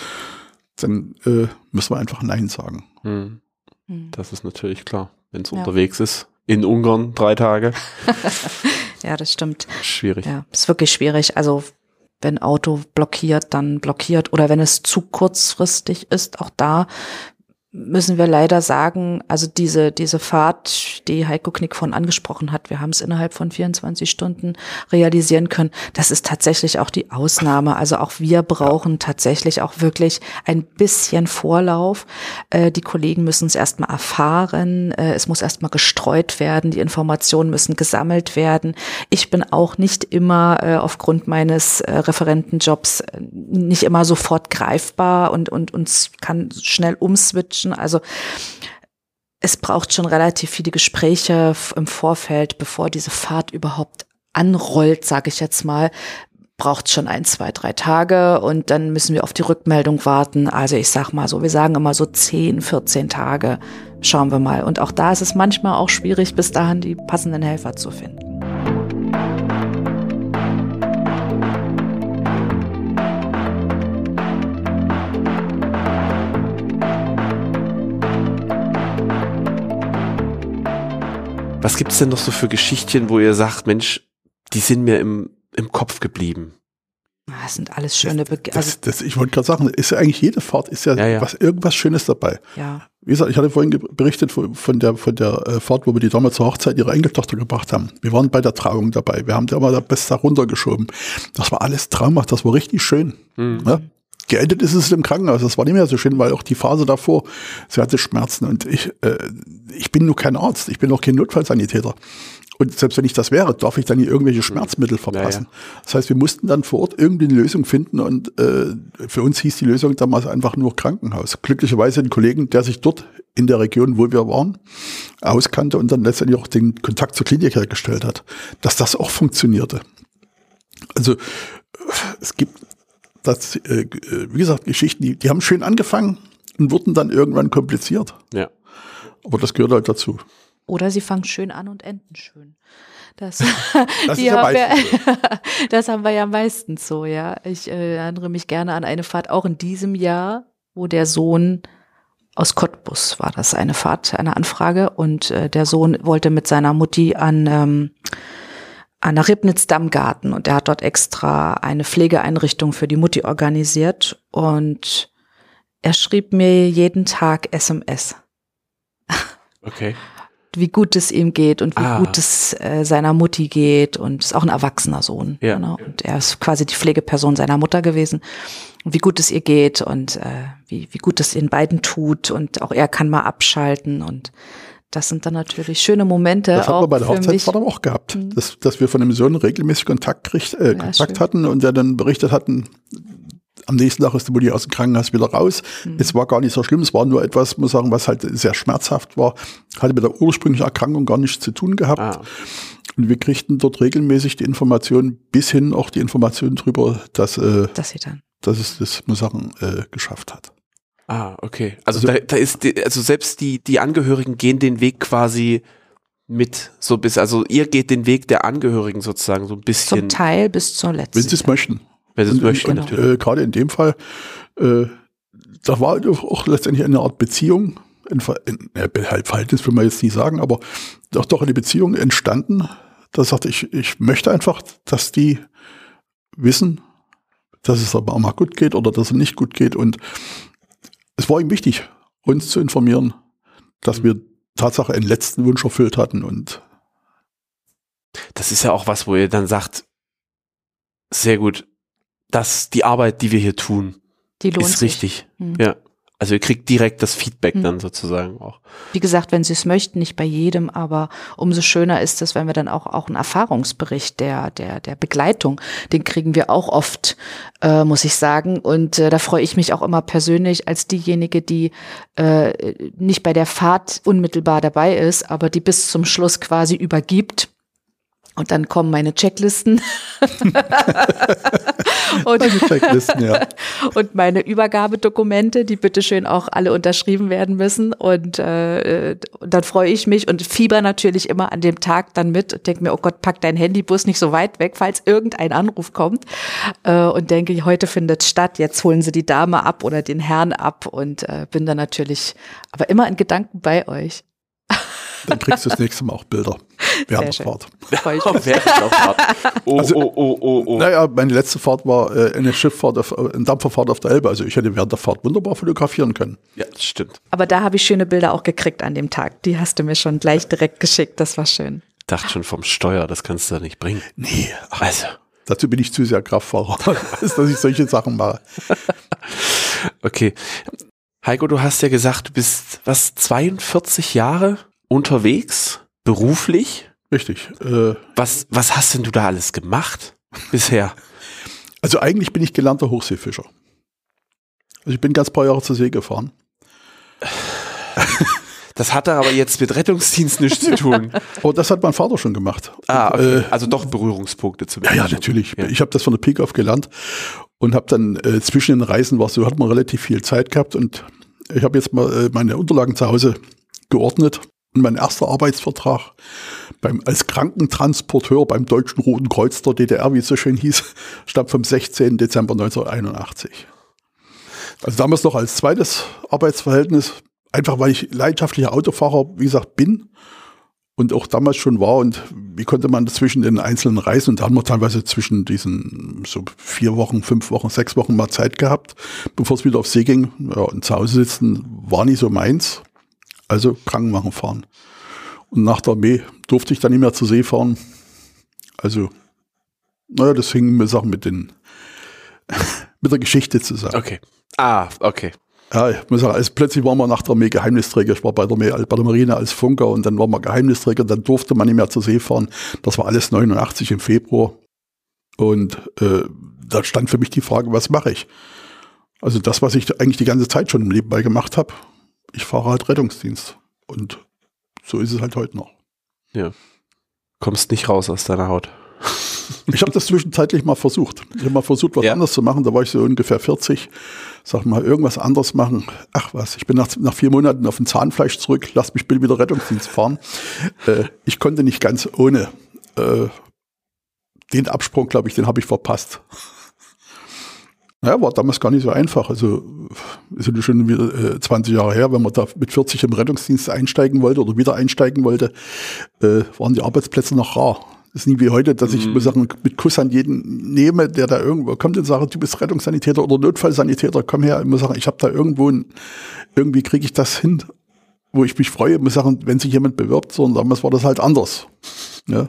Speaker 1: dann äh, müssen wir einfach Nein sagen.
Speaker 2: Mhm.
Speaker 3: Hm.
Speaker 2: Das ist natürlich klar, wenn es
Speaker 3: Ja.
Speaker 2: unterwegs ist. In Ungarn drei Tage.
Speaker 3: Ja, das stimmt.
Speaker 2: Schwierig.
Speaker 3: Ja, ist wirklich schwierig. Also wenn Auto blockiert, dann blockiert oder wenn es zu kurzfristig ist, auch da müssen wir leider sagen, also diese, diese Fahrt, die Heiko Knick von angesprochen hat, wir haben es innerhalb von 24 Stunden realisieren können. Das ist tatsächlich auch die Ausnahme. Also auch wir brauchen tatsächlich auch wirklich ein bisschen Vorlauf. Äh, die Kollegen müssen es erstmal erfahren. Äh, es muss erstmal gestreut werden. Die Informationen müssen gesammelt werden. Ich bin auch nicht immer äh, aufgrund meines äh, Referentenjobs äh, nicht immer sofort greifbar und, und, und kann schnell umswitchen. Also es braucht schon relativ viele Gespräche im Vorfeld, bevor diese Fahrt überhaupt anrollt, sage ich jetzt mal, braucht schon ein, zwei, drei Tage und dann müssen wir auf die Rückmeldung warten. Also ich sag mal so, wir sagen immer so 10, 14 Tage. Schauen wir mal. Und auch da ist es manchmal auch schwierig, bis dahin die passenden Helfer zu finden.
Speaker 2: Was gibt's denn noch so für Geschichtchen, wo ihr sagt, Mensch, die sind mir im, im Kopf geblieben?
Speaker 3: Ah, Das sind alles schöne, Be
Speaker 1: Das,
Speaker 3: also
Speaker 1: das, ich wollte gerade sagen, ist ja eigentlich jede Fahrt, ist ja,
Speaker 2: Ja, ja.
Speaker 1: Was, irgendwas Schönes dabei.
Speaker 3: ja,
Speaker 1: Wie gesagt, ich hatte vorhin berichtet von, von der, von der äh, Fahrt, wo wir die damals zur Hochzeit ihre Enkeltochter gebracht haben. Wir waren bei der Trauung dabei. Wir haben da mal das Beste runtergeschoben. Das war alles traumhaft. Das war richtig schön.
Speaker 2: Mhm.
Speaker 1: Ja? Geendet ist es im Krankenhaus. Das war nicht mehr so schön, weil auch die Phase davor, sie hatte Schmerzen und ich, äh, ich bin nur kein Arzt, ich bin auch kein Notfallsanitäter. Und selbst wenn ich das wäre, darf ich dann hier irgendwelche Schmerzmittel verpassen. Ja, ja. Das heißt, wir mussten dann vor Ort irgendwie eine Lösung finden und äh, für uns hieß die Lösung damals einfach nur Krankenhaus. Glücklicherweise ein Kollegen, der sich dort in der Region, wo wir waren, auskannte und dann letztendlich auch den Kontakt zur Klinik hergestellt hat, dass das auch funktionierte. Also es gibt das, äh, wie gesagt, Geschichten, die, die haben schön angefangen und wurden dann irgendwann kompliziert.
Speaker 2: Ja.
Speaker 1: Aber das gehört halt dazu.
Speaker 3: Oder sie fangen schön an und enden schön. Das, das, die haben wir, das haben wir ja meistens so, ja. Ich äh, erinnere mich gerne an eine Fahrt auch in diesem Jahr, wo der Sohn aus Cottbus war das eine Fahrt, eine Anfrage und äh, der Sohn wollte mit seiner Mutti an ähm, an der Ribnitz Dammgarten und er hat dort extra eine Pflegeeinrichtung für die Mutti organisiert und er schrieb mir jeden Tag SMS.
Speaker 2: Okay
Speaker 3: wie gut es ihm geht und wie ah. gut es äh, seiner Mutti geht und ist auch ein erwachsener Sohn. Ja. Genau. Und er ist quasi die Pflegeperson seiner Mutter gewesen. Und wie gut es ihr geht und äh, wie, wie gut es den beiden tut und auch er kann mal abschalten und das sind dann natürlich schöne Momente.
Speaker 1: Das haben wir bei der Hochzeitsfahrt auch gehabt, mhm. dass, dass wir von dem Sohn regelmäßig Kontakt, kriegt, äh, ja, Kontakt hatten und der dann berichtet hatten, am nächsten Tag ist die Mutti aus dem Krankenhaus wieder raus. Mhm. Es war gar nicht so schlimm, es war nur etwas, muss sagen, was halt sehr schmerzhaft war. Hatte mit der ursprünglichen Erkrankung gar nichts zu tun gehabt. Ah. Und wir kriegten dort regelmäßig die Informationen, bis hin auch die Informationen darüber, dass, äh,
Speaker 3: dass, sie dann.
Speaker 1: dass es das, muss sagen, äh, geschafft hat.
Speaker 2: Ah, okay. Also, also da, da ist, die, also selbst die, die Angehörigen gehen den Weg quasi mit so bis, also ihr geht den Weg der Angehörigen sozusagen so ein bisschen.
Speaker 3: Zum Teil bis zur letzten.
Speaker 1: Wenn sie es möchten.
Speaker 2: Wenn sie es möchten,
Speaker 1: und, äh, Gerade in dem Fall, äh, da war auch letztendlich eine Art Beziehung, ein, ein Verhältnis will man jetzt nicht sagen, aber doch, doch eine Beziehung entstanden. Da sagte ich, ich möchte einfach, dass die wissen, dass es aber auch mal gut geht oder dass es nicht gut geht. Und es war ihm wichtig, uns zu informieren, dass wir Tatsache einen letzten Wunsch erfüllt hatten und
Speaker 2: das ist ja auch was, wo ihr dann sagt, sehr gut, dass die Arbeit, die wir hier tun, die lohnt ist sich. richtig. Mhm. Ja. Also ihr kriegt direkt das Feedback mhm. dann sozusagen auch.
Speaker 3: Wie gesagt, wenn Sie es möchten, nicht bei jedem, aber umso schöner ist es, wenn wir dann auch auch einen Erfahrungsbericht der der der Begleitung, den kriegen wir auch oft, äh, muss ich sagen. Und äh, da freue ich mich auch immer persönlich als diejenige, die äh, nicht bei der Fahrt unmittelbar dabei ist, aber die bis zum Schluss quasi übergibt und dann kommen meine Checklisten. und, meine Checklisten, ja. und meine Übergabedokumente, die bitteschön auch alle unterschrieben werden müssen. Und, äh, und dann freue ich mich und fieber natürlich immer an dem Tag dann mit und denke mir, oh Gott, pack dein Handybus nicht so weit weg, falls irgendein Anruf kommt. Äh, und denke, heute findet statt, jetzt holen sie die Dame ab oder den Herrn ab und äh, bin dann natürlich, aber immer in Gedanken bei euch.
Speaker 1: Dann kriegst du das nächste Mal auch Bilder während der Fahrt.
Speaker 2: während der Fahrt.
Speaker 1: Oh, also, oh, oh, oh, oh. Naja, meine letzte Fahrt war äh, eine Schifffahrt, auf, äh, eine Dampferfahrt auf der Elbe. Also ich hätte während der Fahrt wunderbar fotografieren können.
Speaker 2: Ja, das stimmt.
Speaker 3: Aber da habe ich schöne Bilder auch gekriegt an dem Tag. Die hast du mir schon gleich direkt geschickt. Das war schön.
Speaker 2: Ich dachte schon vom Steuer, das kannst du da nicht bringen.
Speaker 1: Nee, also. Dazu bin ich zu sehr Kraftfahrer, dass ich solche Sachen mache.
Speaker 2: okay. Heiko, du hast ja gesagt, du bist was 42 Jahre unterwegs, beruflich.
Speaker 1: Richtig.
Speaker 2: Äh, was, was hast denn du da alles gemacht bisher?
Speaker 1: Also eigentlich bin ich gelernter Hochseefischer. Also ich bin ganz paar Jahre zur See gefahren.
Speaker 2: Das hat aber jetzt mit Rettungsdienst nichts zu tun.
Speaker 1: Oh, das hat mein Vater schon gemacht.
Speaker 2: Ah, okay. äh, also doch Berührungspunkte
Speaker 1: zu Ja, ja, natürlich. Ja. Ich habe das von der Peak auf gelernt und habe dann äh, zwischen den Reisen war so, hat man relativ viel Zeit gehabt und ich habe jetzt mal äh, meine Unterlagen zu Hause geordnet mein erster Arbeitsvertrag beim, als Krankentransporteur beim Deutschen Roten Kreuz der DDR, wie es so schön hieß, stammt vom 16. Dezember 1981. Also damals noch als zweites Arbeitsverhältnis, einfach weil ich leidenschaftlicher Autofahrer, wie gesagt, bin und auch damals schon war und wie konnte man zwischen den einzelnen Reisen und da haben wir teilweise zwischen diesen so vier Wochen, fünf Wochen, sechs Wochen mal Zeit gehabt, bevor es wieder auf See ging. Ja, und zu Hause sitzen war nicht so meins. Also Krankenwagen fahren. Und nach der Armee durfte ich dann nicht mehr zur See fahren. Also, naja, das hing mir Sachen mit den, mit der Geschichte zu sein.
Speaker 2: Okay. Ah, okay.
Speaker 1: Ja, ich muss sagen, also plötzlich waren wir nach der Armee Geheimnisträger. Ich war bei der, Armee, bei der Marine als Funker und dann waren wir Geheimnisträger. Dann durfte man nicht mehr zur See fahren. Das war alles 89 im Februar. Und äh, da stand für mich die Frage, was mache ich? Also das, was ich eigentlich die ganze Zeit schon im Leben bei gemacht habe. Ich fahre halt Rettungsdienst. Und so ist es halt heute noch.
Speaker 2: Ja. Kommst nicht raus aus deiner Haut.
Speaker 1: Ich habe das zwischenzeitlich mal versucht. Ich habe mal versucht, was
Speaker 2: Ja.
Speaker 1: anderes zu machen. Da war ich so ungefähr 40. Sag mal, irgendwas anderes machen. Ach was, ich bin nach, nach vier Monaten auf ein Zahnfleisch zurück. Lass mich bitte wieder Rettungsdienst fahren. Äh, ich konnte nicht ganz ohne. Äh, den Absprung, glaube ich, den habe ich verpasst. Naja, war damals gar nicht so einfach. Also ist ja schon wieder äh, 20 Jahre her, wenn man da mit 40 im Rettungsdienst einsteigen wollte oder wieder einsteigen wollte, äh, waren die Arbeitsplätze noch rar. Das ist nie wie heute, dass ich muss sagen, mit Kuss an jeden nehme, der da irgendwo kommt und sagt, du bist Rettungssanitäter oder Notfallsanitäter, komm her. Ich muss sagen, ich habe da irgendwo, ein, irgendwie kriege ich das hin, wo ich mich freue. Ich muss sagen, wenn sich jemand bewirbt, sondern damals war das halt anders. Ja?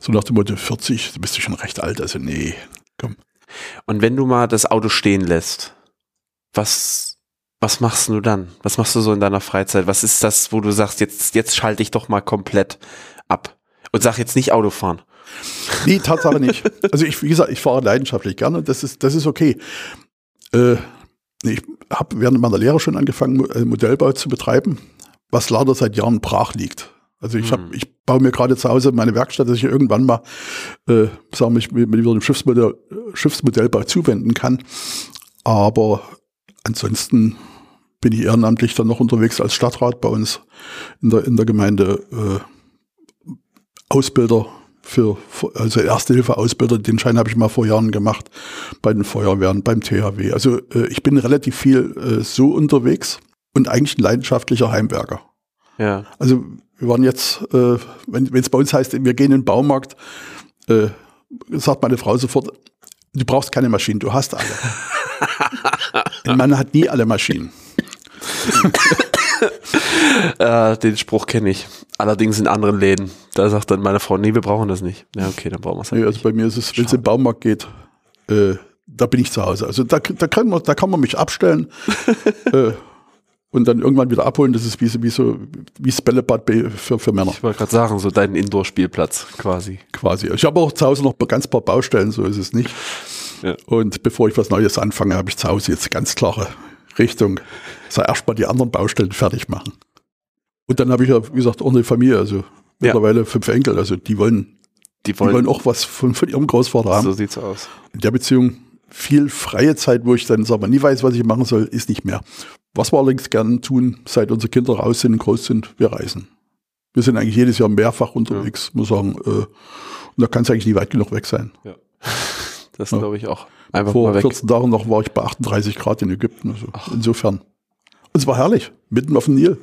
Speaker 1: So nach dem Motto, 40, du bist schon recht alt, also nee, komm.
Speaker 2: Und wenn du mal das Auto stehen lässt, was, was machst du dann? Was machst du so in deiner Freizeit? Was ist das, wo du sagst, jetzt, jetzt schalte ich doch mal komplett ab? Und sag jetzt nicht Autofahren.
Speaker 1: Nee, Tatsache nicht. Also ich, wie gesagt, ich fahre leidenschaftlich gerne das ist, das ist okay. Äh, ich habe während meiner Lehre schon angefangen, äh, Modellbau zu betreiben, was leider seit Jahren brach liegt. Also ich, hab, ich baue mir gerade zu Hause meine Werkstatt, dass ich irgendwann mal, äh, sagen wir, mich mit, mit dem Schiffsmodell, Schiffsmodellbau zuwenden kann. Aber ansonsten bin ich ehrenamtlich dann noch unterwegs als Stadtrat bei uns in der, in der Gemeinde. Äh, Ausbilder für, also Erste-Hilfe-Ausbilder, den Schein habe ich mal vor Jahren gemacht, bei den Feuerwehren, beim THW. Also äh, ich bin relativ viel äh, so unterwegs und eigentlich ein leidenschaftlicher Heimwerker.
Speaker 2: Ja.
Speaker 1: Also wir waren jetzt, äh, wenn es bei uns heißt, wir gehen in den Baumarkt, äh, sagt meine Frau sofort, du brauchst keine Maschinen, du hast alle. Ein Mann hat nie alle Maschinen.
Speaker 2: Äh, den Spruch kenne ich. Allerdings in anderen Läden. Da sagt dann meine Frau, nee, wir brauchen das nicht. Ja, okay, dann brauchen wir es halt
Speaker 1: Nee, also
Speaker 2: nicht.
Speaker 1: bei mir ist es, wenn es in den Baumarkt geht, äh, da bin ich zu Hause. Also da, da, kann, man, da kann man mich abstellen äh, und dann irgendwann wieder abholen. Das ist wie, so- wie so wie das Bällebad für, für Männer
Speaker 2: Ich wollte gerade sagen, so dein Indoor-Spielplatz quasi.
Speaker 1: quasi. Ich habe auch zu Hause noch ganz paar Baustellen, so ist es nicht.
Speaker 2: Ja.
Speaker 1: Und bevor ich was Neues anfange, habe ich zu Hause jetzt ganz klare Richtung. Soll erst mal die anderen Baustellen fertig machen. Und dann habe ich ja, wie gesagt, auch eine Familie, also mittlerweile fünf Enkel. Also die wollen,
Speaker 2: Die
Speaker 1: die
Speaker 2: wollen,
Speaker 1: wollen auch was von, von ihrem Großvater haben.
Speaker 2: so sieht's aus.
Speaker 1: in der Beziehung viel freie Zeit, wo ich dann sag mal nie weiß, was ich machen soll, ist nicht mehr. Was wir allerdings gerne tun, seit unsere Kinder raus sind und groß sind, wir reisen. Wir sind eigentlich jedes Jahr mehrfach unterwegs, muss sagen. Äh, und da kann es eigentlich nie weit genug weg sein.
Speaker 2: Das
Speaker 1: Ja.
Speaker 2: glaube ich auch. Einfach
Speaker 1: Vor
Speaker 2: mal weg.
Speaker 1: 14 Tagen noch war ich bei 38 Grad in Ägypten. Also insofern. Und es war herrlich, mitten auf dem Nil.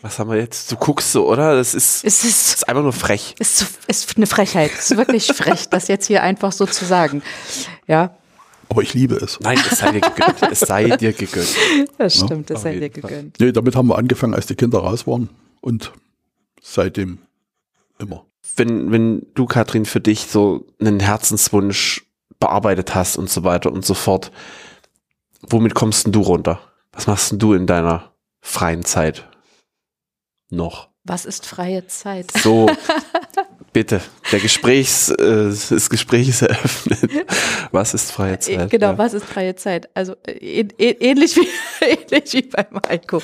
Speaker 2: Was haben wir jetzt? Du guckst so, oder? Das ist,
Speaker 3: Es ist,
Speaker 2: ist einfach nur frech.
Speaker 3: ist, zu- ist eine Frechheit. Es ist wirklich frech, das jetzt hier einfach so zu sagen. Ja,
Speaker 1: Aber ich liebe es.
Speaker 2: Nein, es sei dir gegönnt. es sei dir gegönnt.
Speaker 3: das stimmt,
Speaker 2: auf
Speaker 3: sei dir gegönnt.
Speaker 1: Nee, damit haben wir angefangen, als die Kinder raus waren. Und seitdem immer.
Speaker 2: Wenn, wenn du, Katrin, für dich so einen Herzenswunsch bearbeitet hast und so weiter und so fort, womit kommst denn du runter? Was machst denn du in deiner freien Zeit noch?
Speaker 3: Was ist freie Zeit?
Speaker 2: So, bitte, der Gesprächs, äh, das Gespräch ist eröffnet. Was ist freie Zeit?
Speaker 3: Genau,
Speaker 2: Ja.
Speaker 3: was ist freie Zeit? Also äh, ähn- ähnlich wie, ähnlich wie bei Maiko.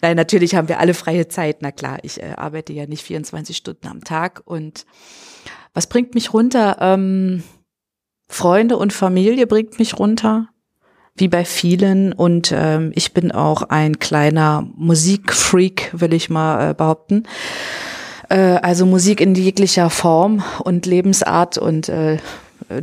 Speaker 3: Nein, natürlich haben wir alle freie Zeit. Na klar, ich äh, arbeite ja nicht 24 Stunden am Tag. Und was bringt mich runter? Ähm, Freunde und Familie bringt mich runter, wie bei vielen. Und ähm, ich bin auch ein kleiner Musikfreak, will ich mal äh, behaupten. Äh, also Musik in jeglicher Form und Lebensart und äh,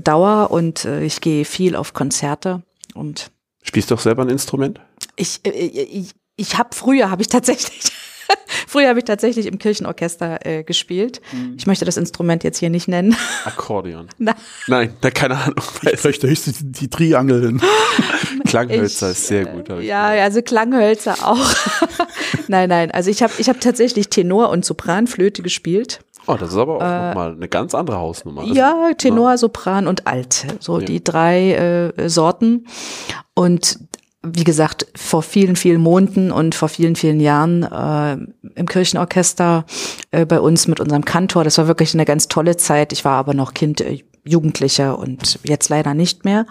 Speaker 3: Dauer. Und äh, ich gehe viel auf Konzerte. Und
Speaker 2: Spielst du auch selber ein Instrument?
Speaker 3: ich, äh, ich, ich habe früher, habe ich tatsächlich, früher habe ich tatsächlich im Kirchenorchester äh, gespielt. Ich möchte das Instrument jetzt hier nicht nennen.
Speaker 2: Akkordeon.
Speaker 3: Na.
Speaker 2: Nein, da keine Ahnung.
Speaker 1: Ich möchte höchstens die, die Triangel hin.
Speaker 2: Klanghölzer
Speaker 3: Ich,
Speaker 2: ist sehr gut.
Speaker 3: Ja,
Speaker 2: gehört.
Speaker 3: also Klanghölzer auch. nein, nein. Also ich habe ich hab tatsächlich Tenor und Sopranflöte gespielt.
Speaker 2: Oh, das ist aber auch äh, nochmal eine ganz andere Hausnummer.
Speaker 3: Ja, Tenor, Sopran und Alt. So ja. die drei äh, Sorten. Und wie gesagt, vor vielen, vielen Monaten und vor vielen, vielen Jahren äh, im Kirchenorchester äh, bei uns mit unserem Kantor. Das war wirklich eine ganz tolle Zeit. Ich war aber noch Kind, äh, Jugendlicher und jetzt leider nicht mehr.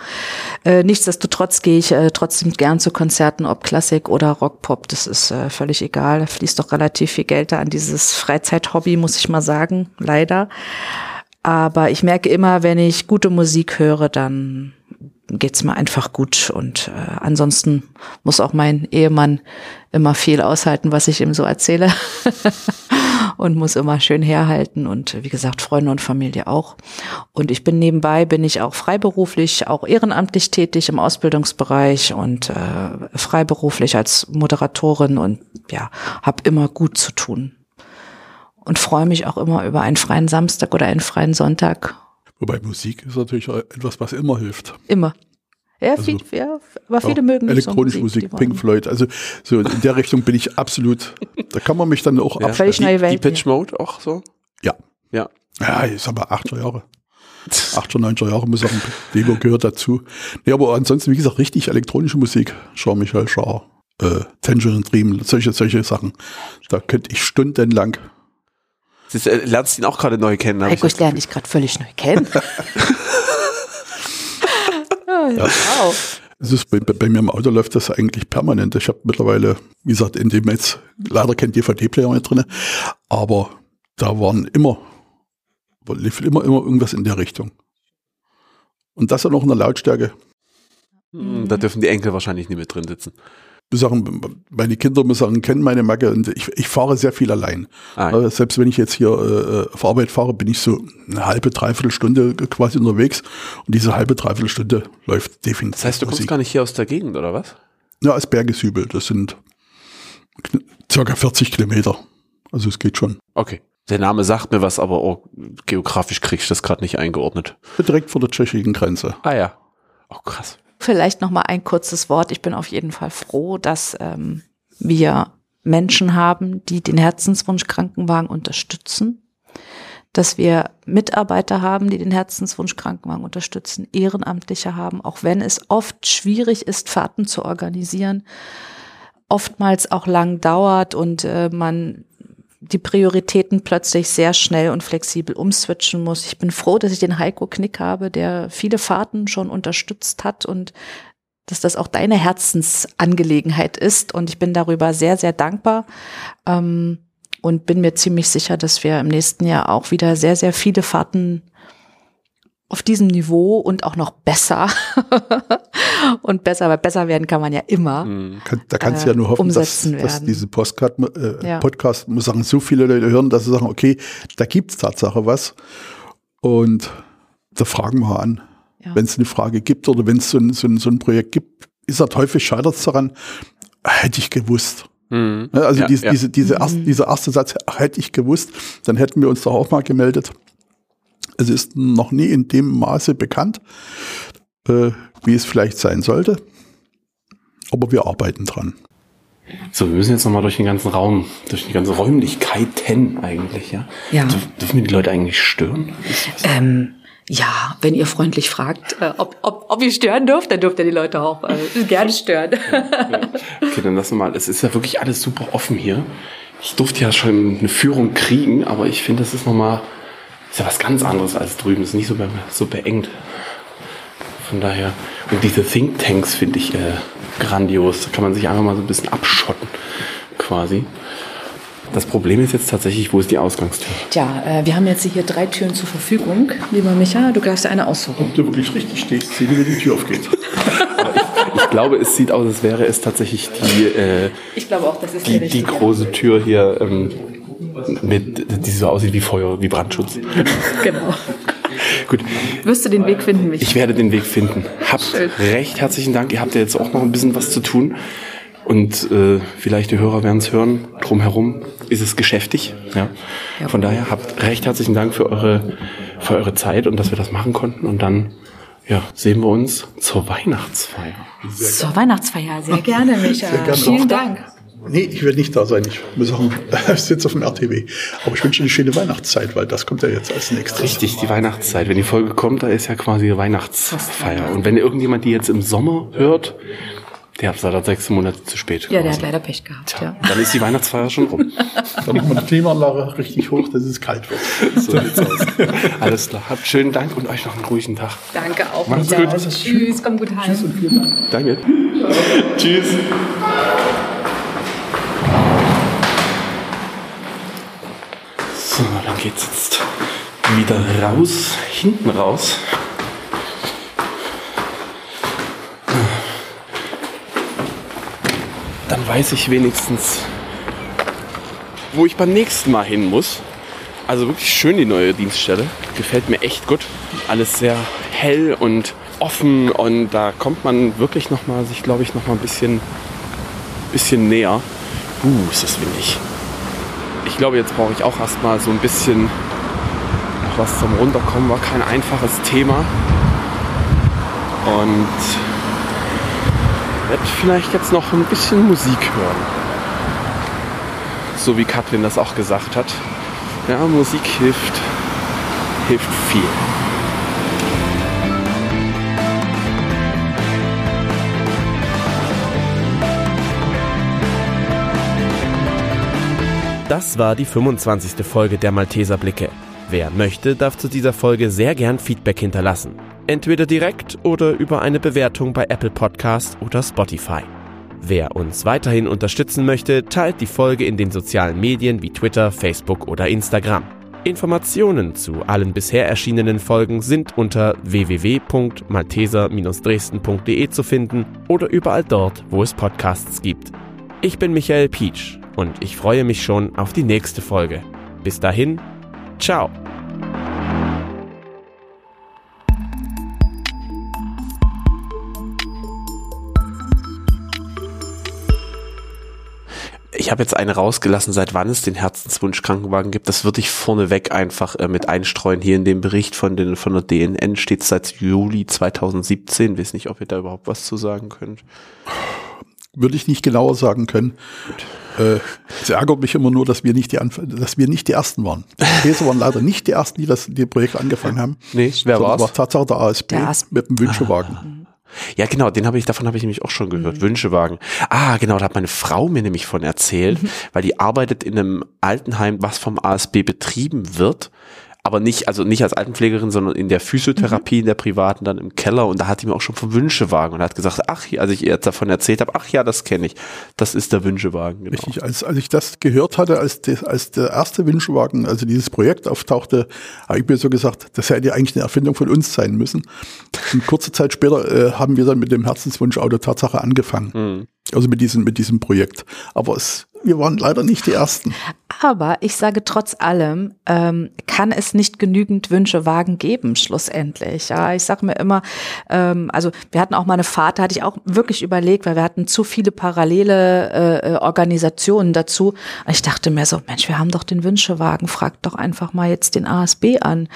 Speaker 3: Äh, nichtsdestotrotz gehe ich äh, trotzdem gern zu Konzerten, ob Klassik oder Rockpop. Das ist äh, völlig egal. Da fließt doch relativ viel Geld da an dieses Freizeithobby, muss ich mal sagen, leider. Aber ich merke immer, wenn ich gute Musik höre, dann geht's mir einfach gut. Und äh, ansonsten muss auch mein Ehemann immer viel aushalten, was ich ihm so erzähle. und muss immer schön herhalten und wie gesagt, Freunde und Familie auch. Und ich bin nebenbei, bin ich auch freiberuflich, auch ehrenamtlich tätig im Ausbildungsbereich und äh, freiberuflich als Moderatorin und ja, habe immer gut zu tun. Und freue mich auch immer über einen freien Samstag oder einen freien Sonntag
Speaker 1: Wobei Musik ist natürlich etwas, was immer hilft.
Speaker 3: Immer. Ja, also, viel, ja aber viele mögen
Speaker 1: elektronische Musik, Musik Pink Floyd. Also so in der Richtung bin ich absolut. Da kann man mich dann auch
Speaker 2: ja. Neue Welt. Die Pitch Mode auch so?
Speaker 1: Ja.
Speaker 2: Ja.
Speaker 1: Ja, ich sag mal 80er Jahre. 80er, 90er Jahre muss sagen, Demo gehört dazu. Nee, aber ansonsten, wie gesagt, richtig elektronische Musik. Jean-Michel Jarre, äh, Tangerine Dream, solche, solche Sachen. Da könnte ich stundenlang
Speaker 2: Du äh, lernst ihn auch gerade neu kennen.
Speaker 3: Heiko, ich, ich lerne dich gerade völlig neu kennen.
Speaker 1: ja. Wow. Es ist bei, bei, mir im Auto läuft das eigentlich permanent. Ich habe mittlerweile, wie gesagt, in dem jetzt leider kein DVD-Player mehr drin, aber da waren immer, lief immer, immer irgendwas in der Richtung. Und das dann auch in der Lautstärke.
Speaker 2: Hm, da dürfen die Enkel wahrscheinlich nicht mit drin sitzen
Speaker 1: sagen, meine Kinder muss sagen, kennen meine Macke und ich, ich fahre sehr viel allein. Ah, ja. Selbst wenn ich jetzt hier äh, auf Arbeit fahre, bin ich so eine halbe, dreiviertel Stunde quasi unterwegs und diese halbe, dreiviertel Stunde läuft definitiv.
Speaker 2: Das heißt, du Musik. kommst gar nicht hier aus der Gegend, oder was?
Speaker 1: Ja, als Bergesübel. Das sind circa 40 Kilometer. Also es geht schon.
Speaker 2: Okay. Der Name sagt mir was, aber oh, geografisch krieg ich das gerade nicht eingeordnet.
Speaker 1: Direkt vor der tschechischen Grenze.
Speaker 2: Ah ja. Oh krass.
Speaker 3: Vielleicht noch mal ein kurzes Wort. Ich bin auf jeden Fall froh, dass ähm, wir Menschen haben, die den Herzenswunsch Krankenwagen unterstützen, dass wir Mitarbeiter haben, die den Herzenswunsch Krankenwagen unterstützen, Ehrenamtliche haben, auch wenn es oft schwierig ist, Fahrten zu organisieren, oftmals auch lang dauert und äh, man die Prioritäten plötzlich sehr schnell und flexibel umswitchen muss. Ich bin froh, dass ich den Heiko Knick habe, der viele Fahrten schon unterstützt hat und dass das auch deine Herzensangelegenheit ist. Und ich bin darüber sehr, sehr dankbar. Ähm, und bin mir ziemlich sicher, dass wir im nächsten Jahr auch wieder sehr, sehr viele Fahrten auf diesem Niveau und auch noch besser und besser, weil besser werden kann man ja immer.
Speaker 1: Mhm. Da kannst du ja nur hoffen, dass, dass diese Postcard, äh, ja. Podcast muss sagen, so viele Leute hören, dass sie sagen, okay, da gibt es Tatsache was. Und da fragen wir an. Ja. Wenn es eine Frage gibt oder wenn es so, so, so, ein Projekt gibt, ist er häufig scheitert es daran, hätte ich gewusst. Mhm. Also ja, diese, diese, diese erste, mhm. dieser erste Satz, hätte ich gewusst, dann hätten wir uns doch auch mal gemeldet. Es ist noch nie in dem Maße bekannt, äh, wie es vielleicht sein sollte. Aber wir arbeiten dran.
Speaker 2: So, wir müssen jetzt nochmal durch den ganzen Raum, durch die ganze Räumlichkeiten eigentlich, ja?
Speaker 3: Ja.
Speaker 2: Dürfen wir die Leute eigentlich stören?
Speaker 3: Ähm, ja, wenn ihr freundlich fragt, äh, ob, ob, ob ihr stören dürft, dann dürft ihr die Leute auch äh, gerne stören. Ja,
Speaker 2: ja. Okay, dann lass mal. Es ist ja wirklich alles super offen hier. Ich durfte ja schon eine Führung kriegen, aber ich finde, das ist nochmal ist ja was ganz anderes als drüben. Ist nicht so, so beengt. Von daher. Und diese Thinktanks finde ich äh, grandios. Da kann man sich einfach mal so ein bisschen abschotten, quasi. Das Problem ist jetzt tatsächlich, wo ist die Ausgangstür?
Speaker 3: Tja, äh, wir haben jetzt hier drei Türen zur Verfügung, lieber Micha. Du darfst eine aussuchen.
Speaker 1: Ob du wirklich richtig stehst, sieh, wie die Tür aufgeht.
Speaker 2: ich, ich, glaube, es sieht aus, als wäre es tatsächlich die, äh,
Speaker 3: ich glaube auch, das ist
Speaker 2: die, die große Tür hier. Ähm, mit, die so aussieht wie Feuer, wie Brandschutz.
Speaker 3: genau. Gut. Wirst du den Weg finden, Michael?
Speaker 2: Ich werde den Weg finden. Habt Schön. recht herzlichen Dank. Ihr habt ja jetzt auch noch ein bisschen was zu tun. Und äh, vielleicht die Hörer werden es hören. Drumherum ist es geschäftig. Ja. ja. Von daher habt recht herzlichen Dank für eure, für eure Zeit und dass wir das machen konnten. Und dann ja, sehen wir uns zur Weihnachtsfeier.
Speaker 3: Sehr zur Weihnachtsfeier, sehr gerne, Michael. Sehr gerne. Vielen Dank.
Speaker 1: Nee, ich werde nicht da sein. Ich muss auch, ich sitze auf dem RTW. Aber ich wünsche eine schöne Weihnachtszeit, weil das kommt ja jetzt als nächstes.
Speaker 2: Richtig, die Weihnachtszeit. Wenn die Folge kommt, da ist ja quasi Weihnachtsfeier. Und wenn irgendjemand die jetzt im Sommer hört, der hat leider sechs Monate zu spät.
Speaker 3: Ja, der hat leider Pech gehabt.
Speaker 2: Tja, ja. Dann ist die Weihnachtsfeier schon rum.
Speaker 1: dann machen wir die Klimaanlage richtig hoch, dass es kalt wird.
Speaker 2: So sieht's aus. Alles klar. Habt schönen Dank und euch noch einen ruhigen Tag.
Speaker 3: Danke auch.
Speaker 2: Macht's gut.
Speaker 3: Tschüss, komm gut heim. Tschüss und vielen Dank.
Speaker 2: Danke. Tschüss. So, dann geht's jetzt wieder raus, hinten raus. Dann weiß ich wenigstens, wo ich beim nächsten Mal hin muss. Also wirklich schön die neue Dienststelle. Gefällt mir echt gut. Alles sehr hell und offen und da kommt man wirklich noch mal sich, glaube ich, noch mal ein bisschen, bisschen näher. Uh, ist das windig ich glaube, jetzt brauche ich auch erstmal so ein bisschen noch was zum Runterkommen. War kein einfaches Thema. Und werde vielleicht jetzt noch ein bisschen Musik hören. So wie Katrin das auch gesagt hat. Ja, Musik hilft, hilft viel. Das war die 25. Folge der Malteser Blicke. Wer möchte, darf zu dieser Folge sehr gern Feedback hinterlassen. Entweder direkt oder über eine Bewertung bei Apple Podcast oder Spotify. Wer uns weiterhin unterstützen möchte, teilt die Folge in den sozialen Medien wie Twitter, Facebook oder Instagram. Informationen zu allen bisher erschienenen Folgen sind unter www.malteser-dresden.de zu finden oder überall dort, wo es Podcasts gibt. Ich bin Michael Pietsch und ich freue mich schon auf die nächste Folge. Bis dahin, ciao. Ich habe jetzt eine rausgelassen, seit wann es den Herzenswunsch Krankenwagen gibt. Das würde ich vorneweg einfach äh, mit einstreuen. Hier in dem Bericht von, den, von der DNN steht es seit Juli 2017. Ich weiß nicht, ob ihr da überhaupt was zu sagen könnt.
Speaker 1: Würde ich nicht genauer sagen können. Äh, es ärgert mich immer nur, dass wir nicht die, Anf dass wir nicht die Ersten waren. Die Käse waren leider nicht die Ersten, die das die Projekt angefangen haben.
Speaker 2: Nee, wer war's? war
Speaker 1: Tatsache der ASB, der ASB. mit dem Wünschewagen. Ah.
Speaker 2: Ja, genau, den habe ich, davon habe ich nämlich auch schon gehört. Mhm. Wünschewagen. Ah, genau, da hat meine Frau mir nämlich von erzählt, mhm. weil die arbeitet in einem Altenheim, was vom ASB betrieben wird aber nicht, also nicht als Altenpflegerin, sondern in der Physiotherapie, mhm. in der privaten, dann im Keller. Und da hat die mir auch schon vom Wünschewagen und hat gesagt, ach, als ich ihr davon erzählt habe, ach ja, das kenne ich. Das ist der Wünschewagen.
Speaker 1: Genau. Richtig, als, als ich das gehört hatte, als, de, als der erste Wünschewagen, also dieses Projekt auftauchte, habe ich mir so gesagt, das hätte eigentlich eine Erfindung von uns sein müssen. Und kurze Zeit später äh, haben wir dann mit dem Herzenswunschauto Tatsache angefangen. Mhm. Also mit diesem, mit diesem Projekt. Aber es wir waren leider nicht die Ersten.
Speaker 3: Aber ich sage trotz allem, ähm, kann es nicht genügend Wünschewagen geben, schlussendlich. Ja, ich sage mir immer, ähm, also wir hatten auch mal eine Fahrt, da hatte ich auch wirklich überlegt, weil wir hatten zu viele parallele äh, äh Organisationen dazu. Ich dachte mir so, Mensch, wir haben doch den Wünschewagen, fragt doch einfach mal jetzt den ASB an,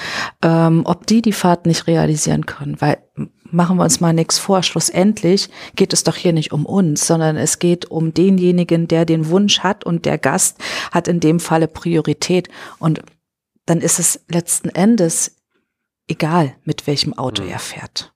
Speaker 3: ähm, ob die die Fahrt nicht realisieren können, weil machen wir uns mal nichts vor. Schlussendlich geht es doch hier nicht um uns, sondern es geht um denjenigen, der den Wunsch hat und der Gast hat in dem Falle Priorität. Und dann ist es letzten Endes egal, mit welchem Auto mhm. er fährt.